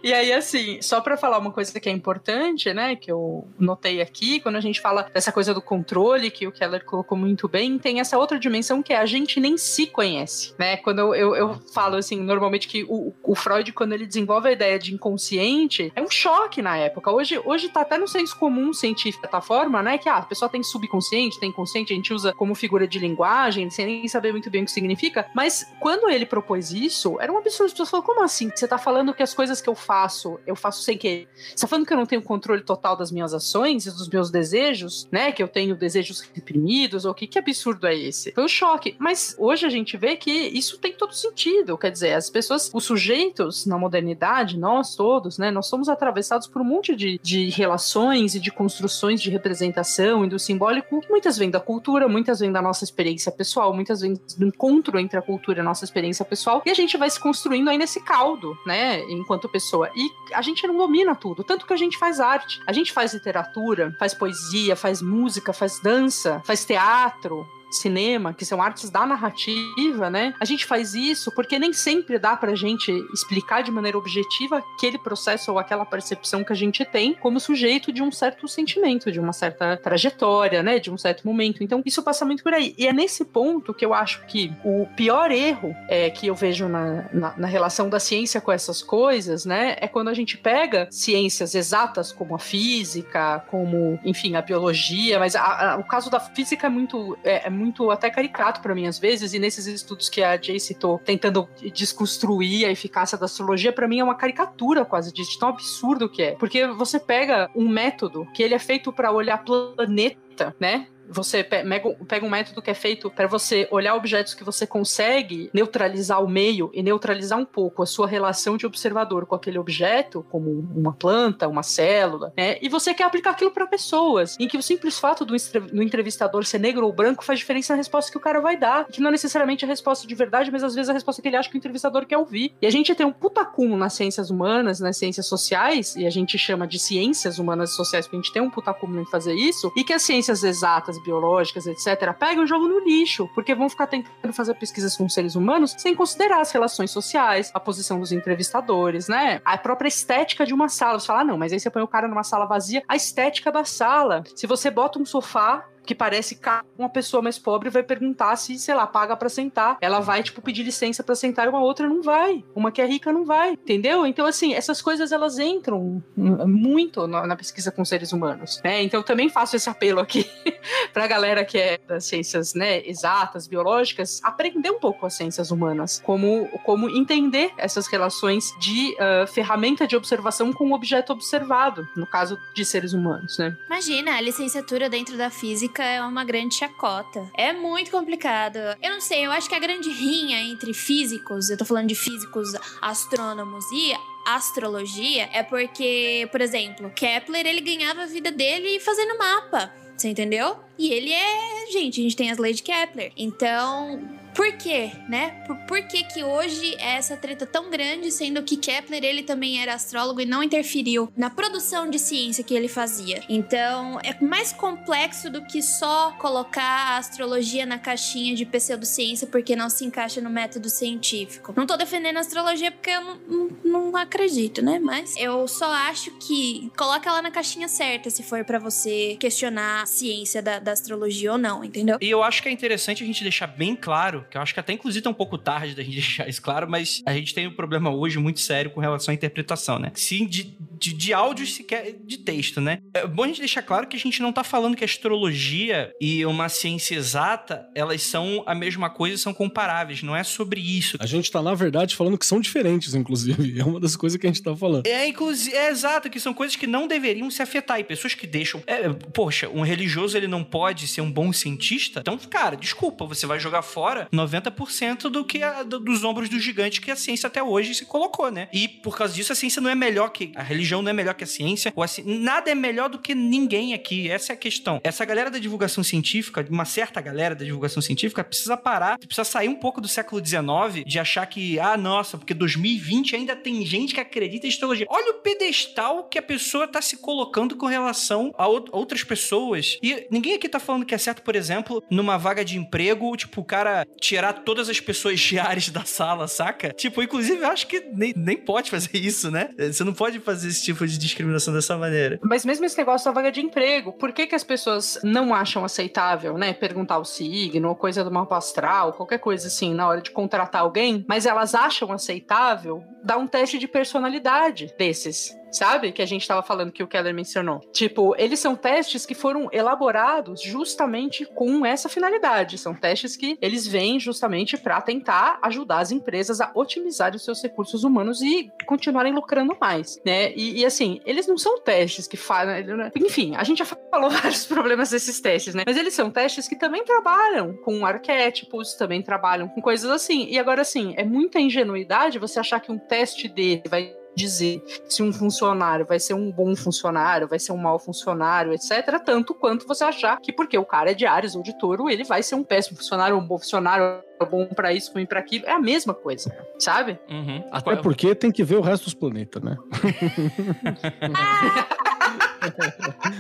e aí, assim, só para falar uma coisa que é importante, né, que eu notei aqui, quando a gente fala dessa coisa do controle, que o Keller colocou muito bem, tem essa outra dimensão que é a gente nem se conhece, né? Quando eu, eu, eu falo, assim, normalmente que o, o, Freud, quando ele desenvolve a ideia de inconsciente, é um choque na época. Hoje, hoje tá até no senso comum científico da forma, né, que ah, a pessoa tem subconsciente, tem consciente, a gente usa como figura de linguagem, sem nem saber muito bem o que significa, mas quando ele propôs isso, era um absurdo. As pessoas falaram, como assim? Você tá falando que as coisas coisas que eu faço, eu faço sem querer. Você tá falando que eu não tenho controle total das minhas ações e dos meus desejos, né? Que eu tenho desejos reprimidos, ou que, que absurdo é esse? Foi um choque. Mas hoje a gente vê que isso tem todo sentido. Quer dizer, as pessoas, os sujeitos na modernidade, nós todos, né? Nós somos atravessados por um monte de, de relações e de construções de representação e do simbólico. Muitas vêm da cultura, muitas vêm da nossa experiência pessoal, muitas vêm do encontro entre a cultura e a nossa experiência pessoal. E a gente vai se construindo aí nesse caldo, né? Enquanto enquanto pessoa. E a gente não domina tudo, tanto que a gente faz arte. A gente faz literatura, faz poesia, faz música, faz dança, faz teatro, cinema, que são artes da narrativa, né? A gente faz isso porque nem sempre dá pra gente explicar de maneira objetiva aquele processo ou aquela percepção que a gente tem como sujeito de um certo sentimento, de uma certa trajetória, né? De um certo momento. Então, isso passa muito por aí. E é nesse ponto que eu acho que o pior erro é, que eu vejo na, na, na relação da ciência com essas coisas, né? É quando a gente pega ciências exatas como a física, como, enfim, a biologia, mas a, a, o caso da física é muito, é, é muito muito até caricato para mim às vezes, e nesses estudos que a Jay citou, tentando desconstruir a eficácia da astrologia, para mim é uma caricatura quase de tão absurdo que é. Porque você pega um método que ele é feito para olhar planeta, né? Você pega um método que é feito para você olhar objetos que você consegue neutralizar o meio e neutralizar um pouco a sua relação de observador com aquele objeto, como uma planta, uma célula, né? E você quer aplicar aquilo para pessoas, em que o simples fato do, entrevistador ser negro ou branco faz diferença na resposta que o cara vai dar, que não é necessariamente a resposta de verdade, mas às vezes a resposta que ele acha que o entrevistador quer ouvir. E a gente tem um putacum nas ciências humanas, nas ciências sociais, e a gente chama de ciências humanas e sociais porque a gente tem um putacum em fazer isso, e que as ciências exatas biológicas, etc., pegam o jogo no lixo, porque vão ficar tentando fazer pesquisas com seres humanos sem considerar as relações sociais, a posição dos entrevistadores, né? A própria estética de uma sala. Você fala, ah, não, mas aí você põe o cara numa sala vazia, a estética da sala. Se você bota um sofá que parece uma pessoa mais pobre vai perguntar se, sei lá, paga para sentar. Ela vai, tipo, pedir licença para sentar uma outra não vai. Uma que é rica não vai, entendeu? Então, assim, essas coisas elas entram muito na, pesquisa com seres humanos, né? Então, eu também faço esse apelo aqui pra galera que é das ciências, né, exatas, biológicas, aprender um pouco as ciências humanas, como, como entender essas relações de uh, ferramenta de observação com o objeto observado, no caso de seres humanos, né? Imagina, a licenciatura dentro da física é uma grande chacota. É muito complicado. Eu não sei, eu acho que a grande rinha entre físicos, eu tô falando de físicos astrônomos e astrologia, é porque, por exemplo, Kepler, ele ganhava a vida dele fazendo mapa. Você entendeu? E ele é. Gente, a gente tem as leis de Kepler. Então, por quê, né? Por, por que que hoje é essa treta tão grande, sendo que Kepler, ele também era astrólogo e não interferiu na produção de ciência que ele fazia. Então, é mais complexo do que só colocar a astrologia na caixinha de pseudociência porque não se encaixa no método científico. Não tô defendendo a astrologia porque eu não, não, acredito, né? Mas eu só acho que coloca ela na caixinha certa se for para você questionar a ciência da, da astrologia ou não, entendeu? E eu acho que é interessante a gente deixar bem claro, que eu acho que até inclusive tá um pouco tarde da gente deixar isso claro, mas a gente tem um problema hoje muito sério com relação à interpretação, né? Sim, de, de, de áudios sequer de texto, né? É bom a gente deixar claro que a gente não tá falando que a astrologia e uma ciência exata, elas são a mesma coisa e são comparáveis, não é sobre isso. A gente tá, na verdade, falando que são diferentes, inclusive. É uma das coisas que a gente tá falando. É, inclusive, é exato, que são coisas que não deveriam se afetar. E pessoas que deixam. É, poxa, um religioso ele não pode ser um bom cientista? Então, cara, desculpa, você vai jogar fora 90% do que a, do, dos ombros do gigante que a ciência até hoje se colocou, né? E por causa disso, a ciência não é melhor que. A religião não é melhor que a ciência. Ou a, nada é melhor do que ninguém aqui. Essa é a questão. Essa galera da divulgação científica, uma certa galera da divulgação científica, precisa parar, precisa sair um pouco do século XIX de achar que, ah, nossa, porque 2020 ainda tem gente que acredita em astrologia. Olha o pedestal que a pessoa tá se colocando com relação a outras pessoas. E ninguém aqui tá falando que é certo, por exemplo, numa vaga de emprego, tipo, o cara tirar todas as pessoas diárias da sala, saca? Tipo, inclusive, eu acho que nem, nem pode fazer isso, né? Você não pode fazer esse tipo de discriminação dessa maneira. Mas mesmo esse negócio da vaga de emprego, por que que as pessoas não acham aceitável, né? Perguntar o signo, ou coisa do mapa astral, qualquer coisa assim, na hora de contratar alguém, mas elas acham aceitável dar um teste de personalidade desses sabe? Que a gente estava falando que o Keller mencionou. Tipo, eles são testes que foram elaborados justamente com essa finalidade. São testes que eles vêm justamente para tentar ajudar as empresas a otimizar os seus recursos humanos e continuarem lucrando mais, né? E, e assim, eles não são testes que fazem. Né? Enfim, a gente já falou vários problemas desses testes, né? Mas eles são testes que também trabalham com arquétipos, também trabalham com coisas assim. E agora, assim, é muita ingenuidade você achar que um teste dele vai dizer se um funcionário vai ser um bom funcionário, vai ser um mau funcionário, etc. Tanto quanto você achar que porque o cara é de Ares ou de Touro, ele vai ser um péssimo funcionário, um bom funcionário, bom para isso, ruim para aquilo. É a mesma coisa, sabe? Uhum. Até porque tem que ver o resto dos planetas, né?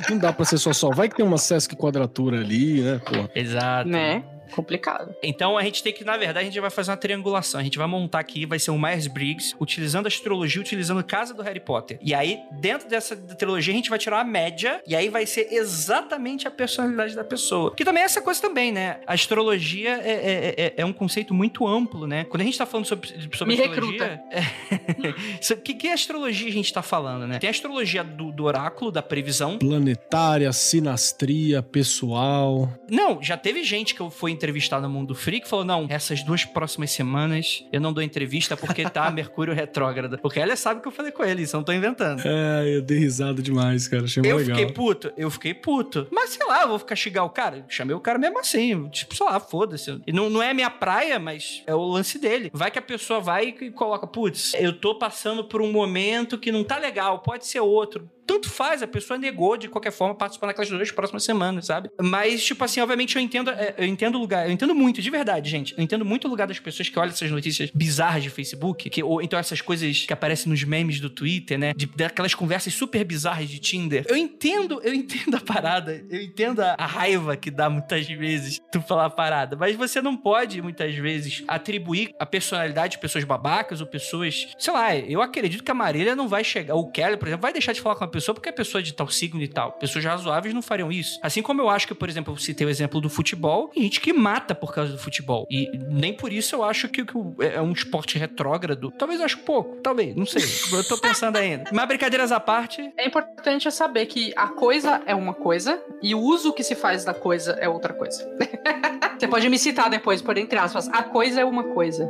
Não dá pra ser só sol. Vai que tem uma Sesc quadratura ali, né? Pô. Exato. Né? Complicado. Então a gente tem que, na verdade, a gente vai fazer uma triangulação. A gente vai montar aqui, vai ser um Myers-Briggs, utilizando a astrologia, utilizando a casa do Harry Potter. E aí, dentro dessa trilogia, a gente vai tirar uma média, e aí vai ser exatamente a personalidade da pessoa. Que também é essa coisa também, né? A astrologia é, é, é, é um conceito muito amplo, né? Quando a gente tá falando sobre, sobre Me astrologia... O que, que astrologia a gente tá falando, né? Tem a astrologia do, do oráculo, da previsão. Planetária, sinastria, pessoal. Não, já teve gente que foi entrevistar no Mundo Freak falou: não, essas duas próximas semanas eu não dou entrevista porque tá Mercúrio retrógrado. Porque ela sabe que eu falei com ele, isso eu não tô inventando. É, eu dei risada demais, cara. Achei eu legal. fiquei puto, eu fiquei puto. Mas sei lá, eu vou ficar xingar o cara. Chamei o cara mesmo assim. Tipo, sei lá, foda-se. Não, não é minha praia, mas é o lance dele. Vai que a pessoa vai e coloca, putz, eu tô passando por um momento que não tá legal, pode ser outro tanto faz, a pessoa negou de qualquer forma participar daquelas duas próximas semanas, sabe? Mas, tipo assim, obviamente eu entendo, é, eu entendo o lugar, eu entendo muito, de verdade, gente. Eu entendo muito o lugar das pessoas que olham essas notícias bizarras de Facebook, que, ou então essas coisas que aparecem nos memes do Twitter, né? De, daquelas conversas super bizarras de Tinder. Eu entendo, eu entendo a parada, eu entendo a, a raiva que dá muitas vezes tu falar a parada, mas você não pode, muitas vezes, atribuir a personalidade de pessoas babacas ou pessoas, sei lá, eu acredito que a Marília não vai chegar, o Kelly, por exemplo, vai deixar de falar com uma pessoa porque é pessoa de tal signo e tal. Pessoas razoáveis não fariam isso. Assim como eu acho que, por exemplo, eu citei o exemplo do futebol, tem gente que mata por causa do futebol. E nem por isso eu acho que, que é um esporte retrógrado. Talvez eu acho pouco, talvez, não sei. Eu tô pensando ainda. Mas brincadeiras à parte. É importante saber que a coisa é uma coisa e o uso que se faz da coisa é outra coisa. Você pode me citar depois, por entre aspas. A coisa é uma coisa.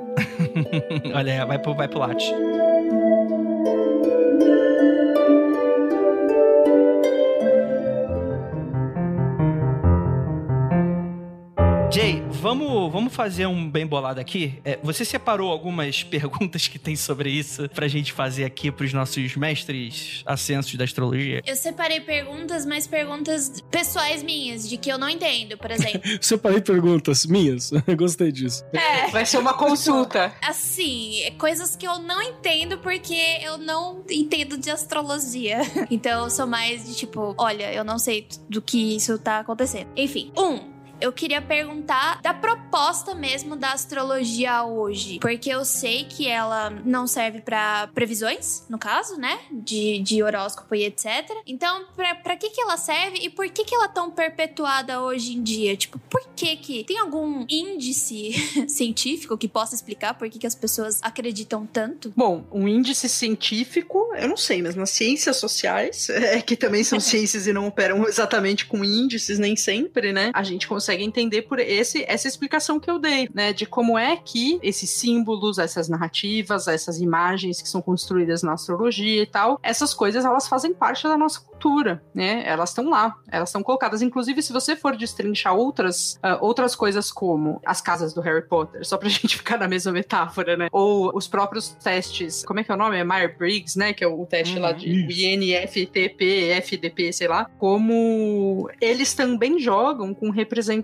Olha, vai pro, vai pro latte. Jay, vamos, vamos fazer um bem bolado aqui. É, você separou algumas perguntas que tem sobre isso pra gente fazer aqui pros nossos mestres ascensos da astrologia? Eu separei perguntas, mas perguntas pessoais minhas, de que eu não entendo, por exemplo. Separei perguntas minhas. Gostei disso. É. Vai ser uma consulta. Assim, é coisas que eu não entendo porque eu não entendo de astrologia. Então eu sou mais de tipo, olha, eu não sei do que isso tá acontecendo. Enfim, um, eu queria perguntar da proposta mesmo da astrologia hoje. Porque eu sei que ela não serve para previsões, no caso, né? De, de horóscopo e etc. Então, pra, pra que que ela serve e por que que ela é tão perpetuada hoje em dia? Tipo, por que que... Tem algum índice científico que possa explicar por que que as pessoas acreditam tanto? Bom, um índice científico, eu não sei, mas nas ciências sociais, é, que também são ciências e não operam exatamente com índices nem sempre, né? A gente consegue entender por esse essa explicação que eu dei, né, de como é que esses símbolos, essas narrativas, essas imagens que são construídas na astrologia e tal, essas coisas elas fazem parte da nossa cultura, né? Elas estão lá, elas estão colocadas. Inclusive, se você for destrinchar outras uh, outras coisas como as casas do Harry Potter, só pra gente ficar na mesma metáfora, né? Ou os próprios testes, como é que é o nome? É Myers-Briggs, né? Que é o teste Uhum, lá de isso. INFTP, FDP, sei lá. Como eles também jogam com representações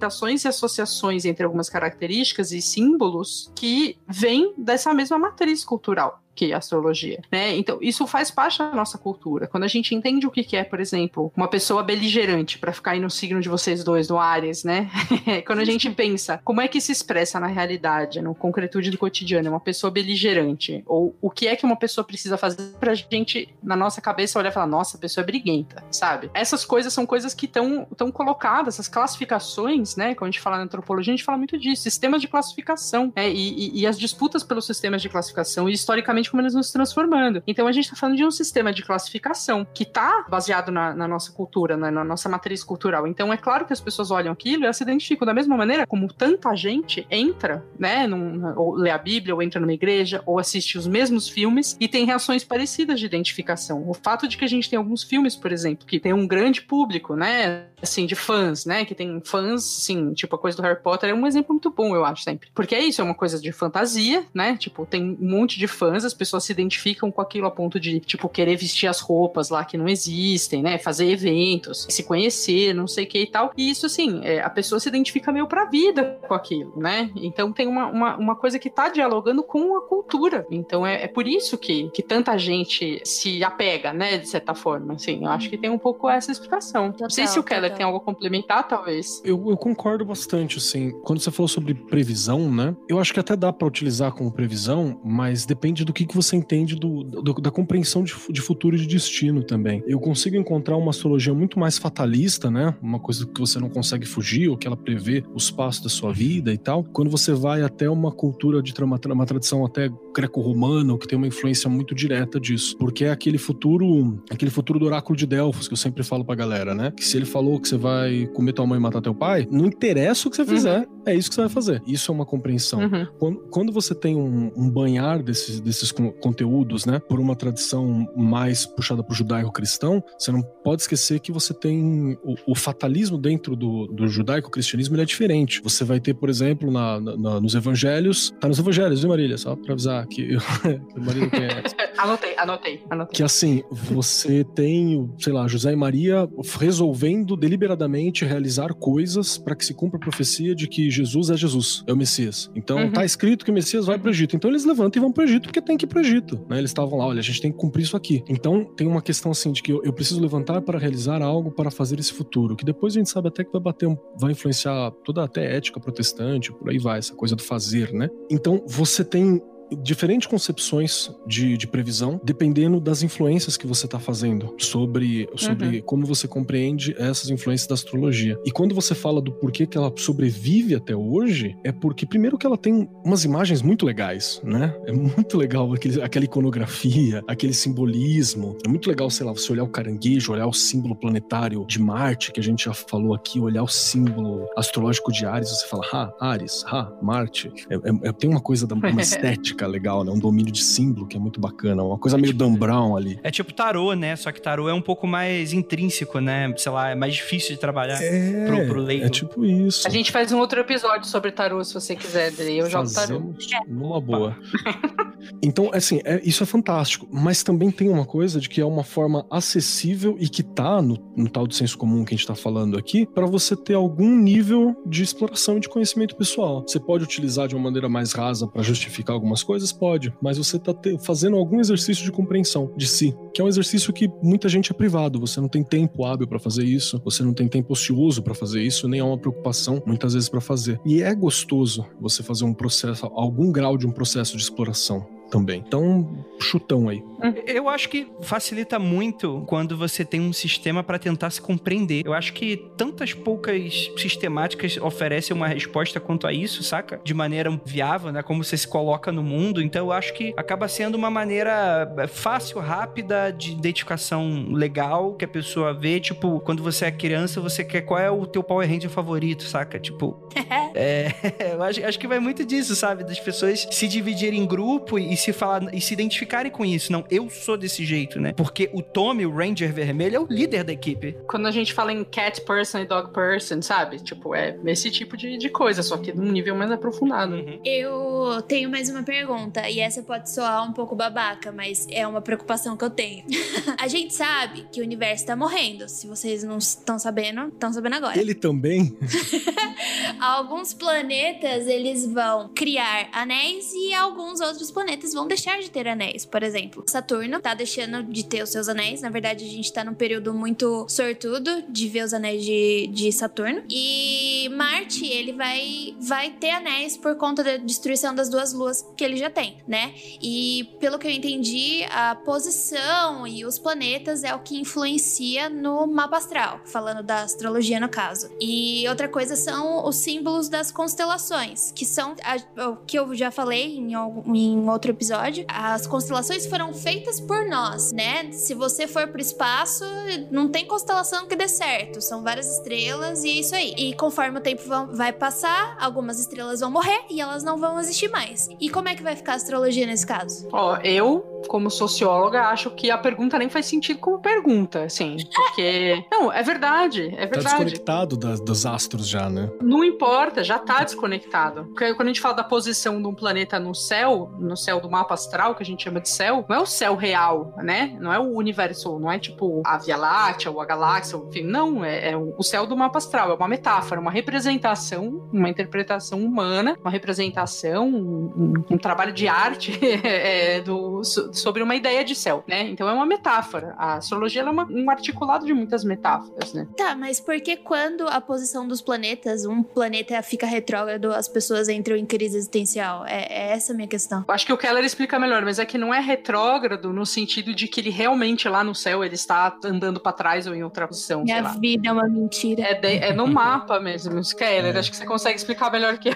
e associações entre algumas características e símbolos que vêm dessa mesma matriz cultural que a astrologia, né? Então, isso faz parte da nossa cultura. Quando a gente entende o que é, por exemplo, uma pessoa beligerante, para ficar aí no signo de vocês dois, do Ares, né? Quando a gente pensa como é que se expressa na realidade, no concretude do cotidiano, uma pessoa beligerante, ou o que é que uma pessoa precisa fazer pra gente, na nossa cabeça, olhar e falar, nossa, a pessoa é briguenta, sabe? Essas coisas são coisas que estão colocadas, essas classificações, né? Quando a gente fala na antropologia, a gente fala muito disso, sistemas de classificação, né? E, e- e as disputas pelos sistemas de classificação, e historicamente como eles vão se transformando. Então a gente está falando de um sistema de classificação que está baseado na, na nossa cultura, né, na nossa matriz cultural. Então é claro que as pessoas olham aquilo e elas se identificam da mesma maneira como tanta gente entra, né, num, ou lê a Bíblia, ou entra numa igreja, ou assiste os mesmos filmes e tem reações parecidas de identificação. O fato de que a gente tem alguns filmes, por exemplo, que tem um grande público, né, assim, de fãs, né, que tem fãs, sim, tipo a coisa do Harry Potter é um exemplo muito bom, eu acho sempre. Porque é isso, é uma coisa de fantasia, né, tipo, tem um monte de fãs, as pessoas se identificam com aquilo a ponto de, tipo, querer vestir as roupas lá que não existem, né, fazer eventos, se conhecer, não sei o que e tal. E isso, assim, é, a pessoa se identifica meio pra vida com aquilo, né? Então tem uma, uma, uma coisa que tá dialogando com a cultura. Então é, é por isso que, que tanta gente se apega, né, de certa forma, assim. Eu acho que tem um pouco essa explicação. não sei se o Keller total. Tem algo a complementar, talvez. Eu, eu concordo bastante, assim. Quando você falou sobre previsão, né? Eu acho que até dá pra utilizar como previsão, mas depende do que, que você entende do, do- da compreensão de, de futuro e de destino também. Eu consigo encontrar uma astrologia muito mais fatalista, né? Uma coisa que você não consegue fugir, ou que ela prevê os passos da sua vida e tal. Quando você vai até uma cultura de uma, uma tradição até greco-romana, que tem uma influência muito direta disso. Porque é aquele futuro, aquele futuro do oráculo de Delfos que eu sempre falo pra galera, né? Que se ele falou que você vai comer tua mãe e matar teu pai, não interessa o que você fizer, é isso que você vai fazer. Isso é uma compreensão. Uhum. Quando, quando você tem um, um banhar desses, desses con- conteúdos, né, por uma tradição mais puxada pro judaico-cristão, você não pode esquecer que você tem o, o fatalismo dentro do, do judaico-cristianismo, ele é diferente. Você vai ter, por exemplo, na, na- na- nos evangelhos, tá nos evangelhos, viu, Marília? Só pra avisar que, que o Marília conhece. Anotei, anotei, anotei. Que assim, você tem, sei lá, José e Maria resolvendo deliberadamente realizar coisas para que se cumpra a profecia de que Jesus é Jesus, é o Messias. Então Uhum. tá escrito que o Messias vai pro Egito. Então eles levantam e vão pro Egito porque tem que ir pro Egito. Né? Eles estavam lá, olha, a gente tem que cumprir isso aqui. Então tem uma questão assim de que eu, eu preciso levantar para realizar algo para fazer esse futuro, que depois a gente sabe até que vai bater, um, vai influenciar toda até ética protestante, por aí vai, essa coisa do fazer, né? Então você tem diferentes concepções de, de previsão, dependendo das influências que você está fazendo sobre, sobre como você compreende essas influências da astrologia. E quando você fala do porquê que ela sobrevive até hoje, é porque, primeiro, que ela tem umas imagens muito legais, né? É muito legal aquele, aquela iconografia, aquele simbolismo. É muito legal, sei lá, você olhar o caranguejo, olhar o símbolo planetário de Marte, que a gente já falou aqui, olhar o símbolo astrológico de Ares, você fala, ah, Ares, ah, Marte. É, é- é- tem uma coisa da uma estética fica legal, né? Um domínio de símbolo que é muito bacana. Uma coisa meio Dan Brown ali. É tipo tarô, né? Só que tarô é um pouco mais intrínseco, né? Sei lá, é mais difícil de trabalhar É, pro, pro leigo. é tipo isso. A gente faz um outro episódio sobre tarô, se você quiser, Dri. Eu jogo tarô. Fazemos numa boa. Então, assim, é- isso é fantástico. Mas também tem uma coisa de que é uma forma acessível e que tá no, no tal do senso comum que a gente tá falando aqui, para você ter algum nível de exploração e de conhecimento pessoal. Você pode utilizar de uma maneira mais rasa para justificar algumas coisas? Pode. Mas você tá te- fazendo algum exercício de compreensão de si, que é um exercício que muita gente é privado. Você não tem tempo hábil para fazer isso, você não tem tempo ocioso para fazer isso, nem é uma preocupação muitas vezes para fazer. E é gostoso você fazer um processo, algum grau de um processo de exploração também. Então, chutão aí. Eu acho que facilita muito quando você tem um sistema pra tentar se compreender. Eu acho que tantas poucas sistemáticas oferecem uma resposta quanto a isso, saca? De maneira viável, né? Como você se coloca no mundo. Então eu acho que acaba sendo uma maneira é, fácil, rápida, de identificação legal, que a pessoa vê. Tipo, quando você é criança, você quer qual é o teu Power Ranger favorito, saca? Tipo, é, eu acho, acho que vai muito disso, sabe? Das pessoas se dividirem em grupo e se falar e se identificarem com isso. Não, eu sou desse jeito, né? Porque o Tommy, o Ranger Vermelho, é o líder da equipe. Quando a gente fala em cat person e dog person, sabe? Tipo, é esse tipo de, de coisa, só que num nível mais aprofundado. Eu tenho mais uma pergunta, e essa pode soar um pouco babaca, mas é uma preocupação que eu tenho. a gente sabe que o universo tá morrendo. Se vocês não estão sabendo, estão sabendo agora. Ele também Alguns planetas eles vão criar anéis e alguns outros planetas vão deixar de ter anéis. Por exemplo, Saturno tá deixando de ter os seus anéis. Na verdade, a gente tá num período muito sortudo de ver os anéis de, de Saturno. E Marte, ele vai, vai ter anéis por conta da destruição das duas luas que ele já tem, né? E pelo que eu entendi, a posição e os planetas é o que influencia no mapa astral, falando da astrologia no caso. E outra coisa são os símbolos das constelações, que são o que eu já falei em, em outro episódio. As constelações foram feitas por nós, né? Se você for pro espaço, não tem constelação que dê certo. São várias estrelas e é isso aí. E conforme o tempo vai passar, algumas estrelas vão morrer e elas não vão existir mais. E como é que vai ficar a astrologia nesse caso? Ó, eu, como socióloga, acho que a pergunta nem faz sentido como pergunta, assim. Porque. Não, é verdade, é tá verdade. desconectado das- dos astros já, né? Não importa, já tá desconectado. Porque quando a gente fala da posição de um planeta no céu, no céu do mapa astral, que a gente chama de céu, não é o céu real, né? Não é o universo, não é tipo a Via Láctea ou a galáxia, enfim, não. É, é o céu do mapa astral, é uma metáfora, uma representação, uma interpretação humana, uma representação, um, um- um trabalho de arte é, do, sobre uma ideia de céu, né? Então é uma metáfora. A astrologia ela é uma- um articulado de muitas metáforas, né? Tá, mas por que quando a posição dos planetas, um planeta fica retrógrado, as pessoas entram em crise existencial? É, é essa a minha questão. Eu Acho que o Keller explica melhor, mas é que não é retrógrado no sentido de que ele realmente lá no céu ele está andando pra trás ou em outra posição, sei Minha lá. vida é uma mentira. É, de- é no mapa mesmo. Keller, É. acho que você consegue explicar melhor que eu.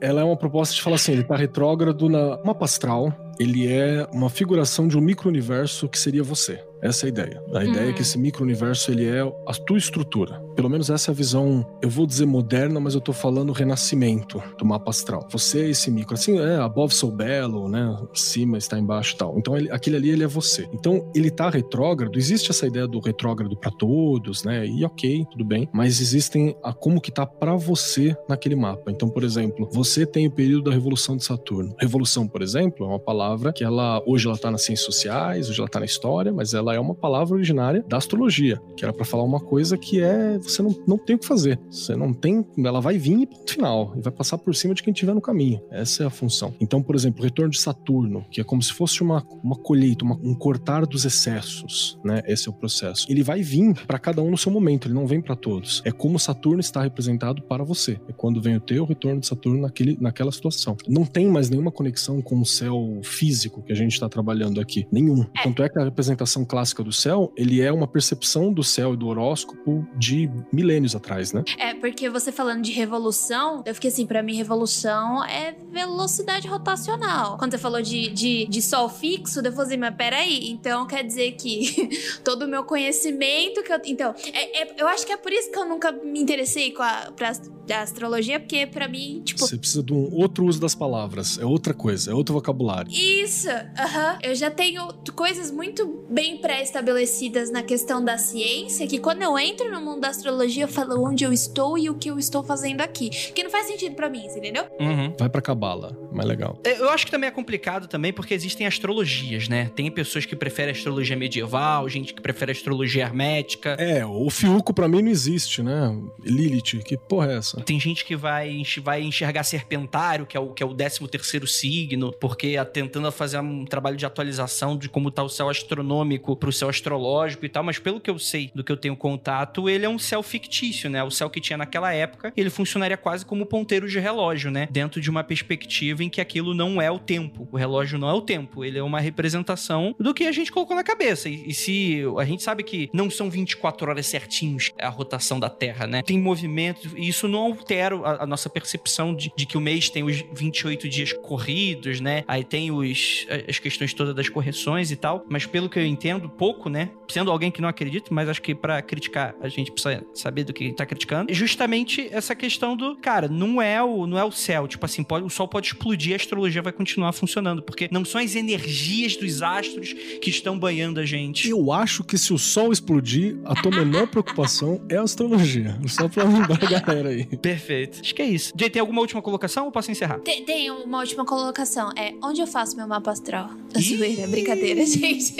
Ela é uma proposta de falar assim, ele tá retrógrado na mapa astral, ele é uma figuração de um micro-universo que seria você. Essa é a ideia. A ideia é que esse micro-universo, ele é a tua estrutura. Pelo menos essa é a visão, eu vou dizer moderna, mas eu tô falando renascimento do mapa astral. Você é esse micro. Assim, é, above so bello, né? Cima está embaixo e tal. Então, ele- aquele ali, ele é você. Então, ele tá retrógrado. Existe essa ideia do retrógrado para todos, né? E ok, tudo bem. Mas existem a como que tá para você naquele mapa. Então, por exemplo, você tem o período da Revolução de Saturno. Revolução, por exemplo, é uma palavra que ela hoje ela tá nas ciências sociais, hoje ela tá na história, mas ela é uma palavra originária da astrologia, que era para falar uma coisa que é você não, não tem o que fazer. Você não tem, ela vai vir e ponto final, e vai passar por cima de quem estiver no caminho. Essa é a função. Então, por exemplo, o retorno de Saturno, que é como se fosse uma, uma colheita, uma- um cortar dos excessos, né? Esse é o processo. Ele vai vir para cada um no seu momento, ele não vem para todos. É como Saturno está representado para você. É quando vem o teu retorno de Saturno naquele, naquela situação. Não tem mais nenhuma conexão com o céu físico que a gente está trabalhando aqui. Nenhum. Tanto é que a representação clássica do céu, ele é uma percepção do céu e do horóscopo de milênios atrás, né? É, porque você falando de revolução, eu fiquei assim, pra mim, revolução é velocidade rotacional. Quando você falou de, de, de sol fixo, eu falei assim, mas peraí, então quer dizer que todo o meu conhecimento que eu. Então, é, é, eu acho que é por isso que eu nunca me interessei com a, pra, astrologia, porque para mim, tipo. Você precisa de um outro uso das palavras. É outra coisa, é outro vocabulário. Isso, aham. Eu já tenho coisas muito bem pré-estabelecidas na questão da ciência, que quando eu entro no mundo da astrologia, eu falo onde eu estou e o que eu estou fazendo aqui. Que não faz sentido para mim, entendeu? Uhum. Vai pra cabala, mais legal. É, Eu acho que também é complicado também porque existem astrologias, né? Tem pessoas que preferem astrologia medieval, gente que prefere astrologia hermética. É, o Fiuco pra mim não existe, né? Lilith, que porra é essa? Tem gente que vai, vai enxergar serpentário, que é o, que é o 13 terceiro signo, porque tentando fazer um trabalho de atualização de como tá o céu astronômico pro céu astrológico e tal, mas pelo que eu sei, do que eu tenho contato, ele é um céu fictício, né? O céu que tinha naquela época, ele funcionaria quase como ponteiro de relógio, né? Dentro de uma perspectiva em que aquilo não é o tempo. O relógio não é o tempo, ele é uma representação do que a gente colocou na cabeça. E, e se a gente sabe que não são 24 horas certinhos a rotação da Terra, né? Tem movimentos, e isso não altera a, a nossa percepção de, de que o mês tem os 28 dias corridos, né? Aí tem os, as questões todas das correções e tal. Mas pelo que eu entendo, pouco, né? Sendo alguém que não acredita, mas acho que pra criticar a gente precisa saber do que tá criticando. Justamente essa questão do, cara, não é o, não é o céu. Tipo assim, pode, o sol pode explodir, a astrologia vai continuar funcionando. Porque não são as energias dos astros que estão banhando a gente. Eu acho que se o sol explodir, a tua menor preocupação é a astrologia. Só pra lembrar a galera aí. Perfeito. Acho que é isso. Jay, tem alguma última colocação ou posso encerrar? Tem, tem uma última colocação. É onde eu faço meu mapa astral? Zoeira, brincadeira, gente.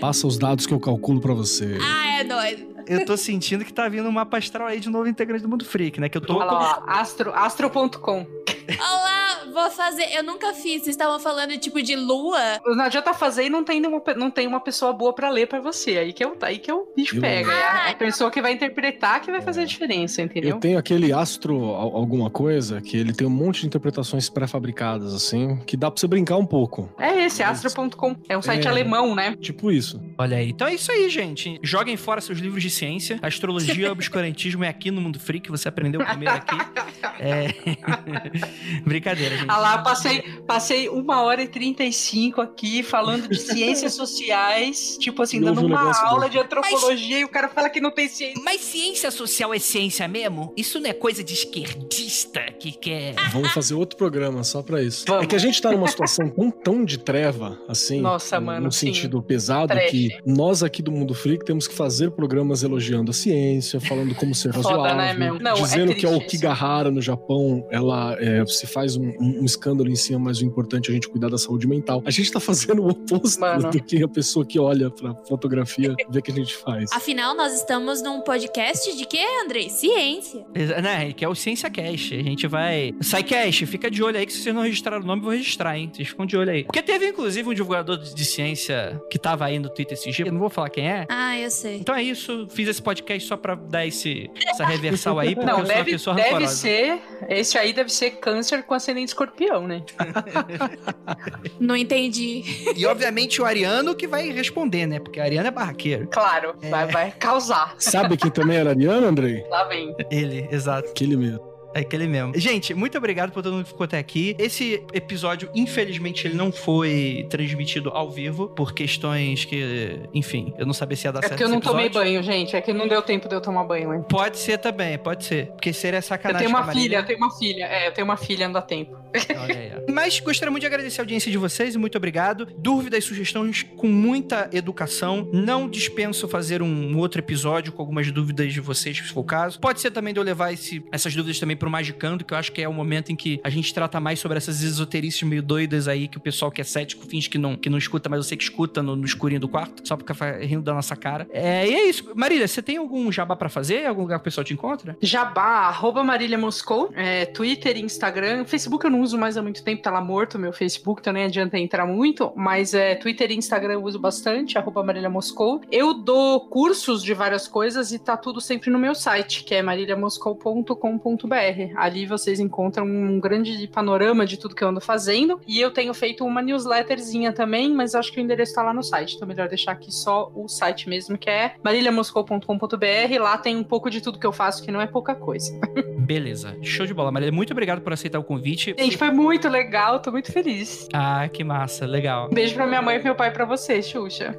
Passa os dados que eu calculo pra você. ah, é nóis. Eu tô sentindo que tá vindo um mapa astral aí de novo integrante do Mundo Freak, né? Que eu tô. Olha lá, ó, astro, astro.com. Olá, vou fazer. Eu nunca fiz. Vocês estavam falando tipo de lua. Não adianta fazer e não tem, nenhuma, pe- não tem uma pessoa boa pra ler pra você. Aí que, é o, aí que é o bicho Eu- pega. É a, Ah, a pessoa que vai interpretar que vai fazer a diferença, entendeu? Eu tenho aquele astro al- alguma coisa que ele tem um monte de interpretações pré-fabricadas, assim, que dá pra você brincar um pouco. É esse, astro.com. É um site É. alemão, né? Tipo isso. Olha aí. Então é isso aí, gente. Joguem fora seus livros de ciência. Astrologia e obscurantismo é aqui no Mundo Freak. Você aprendeu primeiro aqui. É. Brincadeira, gente. Ah lá, passei, passei uma hora e 35 aqui falando de ciências sociais, tipo assim, Não dando um uma negócio aula de antropologia e o cara fala que não tem ciência. Mas ciência social é ciência mesmo? Isso não é coisa de esquerdista que quer. Vamos fazer outro programa só pra isso. Vamos. É que a gente tá numa situação tão, tão de treva, assim. Nossa, no- mano, No sim. sentido pesado, Trash. que nós aqui do Mundo Freak temos que fazer programas elogiando a ciência, falando como ser Foda, razoável. né, meu? Não, é dizendo que a Okigahara no Japão, ela é, se faz um, um- um escândalo em cima, mas o importante é a gente cuidar da saúde mental. A gente tá fazendo o oposto Mano. do que a pessoa que olha pra fotografia vê que a gente faz. Afinal, nós estamos num podcast de quê, Andrei? Ciência. Né, que é o Ciência Cash. A gente vai. SciCash, fica de olho aí que se vocês não registraram o nome, eu vou registrar, hein? Vocês ficam de olho aí. Porque teve, inclusive, um divulgador de ciência que tava aí no Twitter esse dia. Eu não vou falar quem é. Ah, eu sei. Então é isso. Fiz esse podcast só pra dar esse, essa reversal aí, porque Não, eu sou uma deve, pessoa deve rancorosa. ser. Esse aí deve ser câncer com ascendente escorpião, né? Não entendi. E obviamente o Ariano que vai responder, né? Porque o Ariano é barraqueiro. Claro, vai, vai causar. Sabe quem também era ariano, Andrei? Lá vem. Ele, exato. Aquele mesmo. É aquele mesmo. Gente, muito obrigado por todo mundo que ficou até aqui. Esse episódio, infelizmente, ele não foi transmitido ao vivo por questões que, enfim, eu não sabia se ia dar É certo porque eu não tomei banho, gente. É que não deu tempo de eu tomar banho, hein? Pode ser também, pode ser. Porque seria Eu sacanagem tenho com a uma filha, eu tenho uma filha. É, eu tenho uma filha, não dá tempo. Mas gostaria muito de agradecer a audiência de vocês e muito obrigado. Dúvidas, sugestões com muita educação. Não dispenso fazer um outro episódio com algumas dúvidas de vocês, se for o caso. Pode ser também de eu levar esse- essas dúvidas também pro Magicando, que eu acho que é o momento em que a gente trata mais sobre essas esoterices meio doidas aí, que o pessoal que é cético finge que não, que não escuta, mas eu sei que escuta no, no escurinho do quarto, só porque fica rindo da nossa cara. É, e é isso. Marília, você tem algum jabá pra fazer? Algum lugar que o pessoal te encontra? Jabá, arroba Marília Moscou, é, Twitter, Instagram, Facebook eu não uso mais há muito tempo, tá lá morto meu Facebook, então nem adianta entrar muito, mas é, Twitter e Instagram eu uso bastante, arroba Marília Moscou. Eu dou cursos de várias coisas e tá tudo sempre no meu site, que é mariliamoscou.com.br. Ali vocês encontram um grande panorama de tudo que eu ando fazendo, e eu tenho feito uma newsletterzinha também, mas acho que o endereço tá lá no site, então melhor deixar aqui só o site mesmo, que é mariliamoscou.com.br, lá tem um pouco de tudo que eu faço, que não é pouca coisa. Beleza. Show de bola, Marília. Muito obrigado por aceitar o convite. Eu gente, foi muito legal, tô muito feliz. Ah, que massa, legal. Beijo pra minha mãe e pro meu pai e pra você, Xuxa.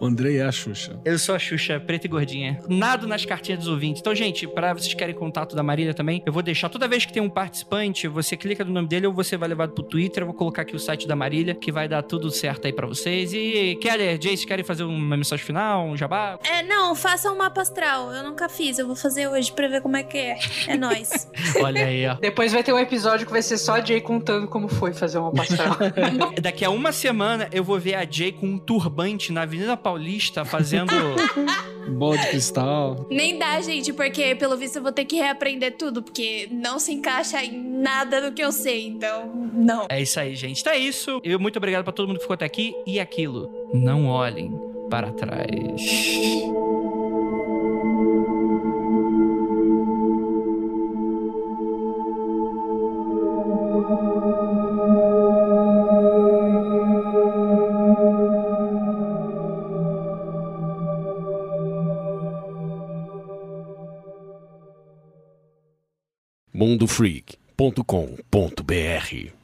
o Andrei é a Xuxa. Eu sou a Xuxa, preta e gordinha. Nado nas cartinhas dos ouvintes. Então, gente, pra vocês querem contato da Marília também, eu vou deixar toda vez que tem um participante, você clica no nome dele ou você vai levado pro Twitter. Eu vou colocar aqui o site da Marília, que vai dar tudo certo aí pra vocês. E, Kelly, Jace, querem fazer uma mensagem final, um jabá? É, não, faça um mapa astral. Eu nunca fiz, eu vou fazer hoje pra ver como é que é. É nóis. Olha aí, ó. Depois vai ter um episódio que vai ser só a Jay contando como foi fazer uma astral. Daqui a uma semana eu vou ver a Jay com um turbante na Avenida Paulista fazendo. Bola de cristal. Nem dá, gente, porque pelo visto eu vou ter que reaprender tudo, porque não se encaixa em nada do que eu sei, então não. É isso aí, gente. Então é isso. Eu muito obrigado pra todo mundo que ficou até aqui. E aquilo, não olhem para trás. mundofreak.com.br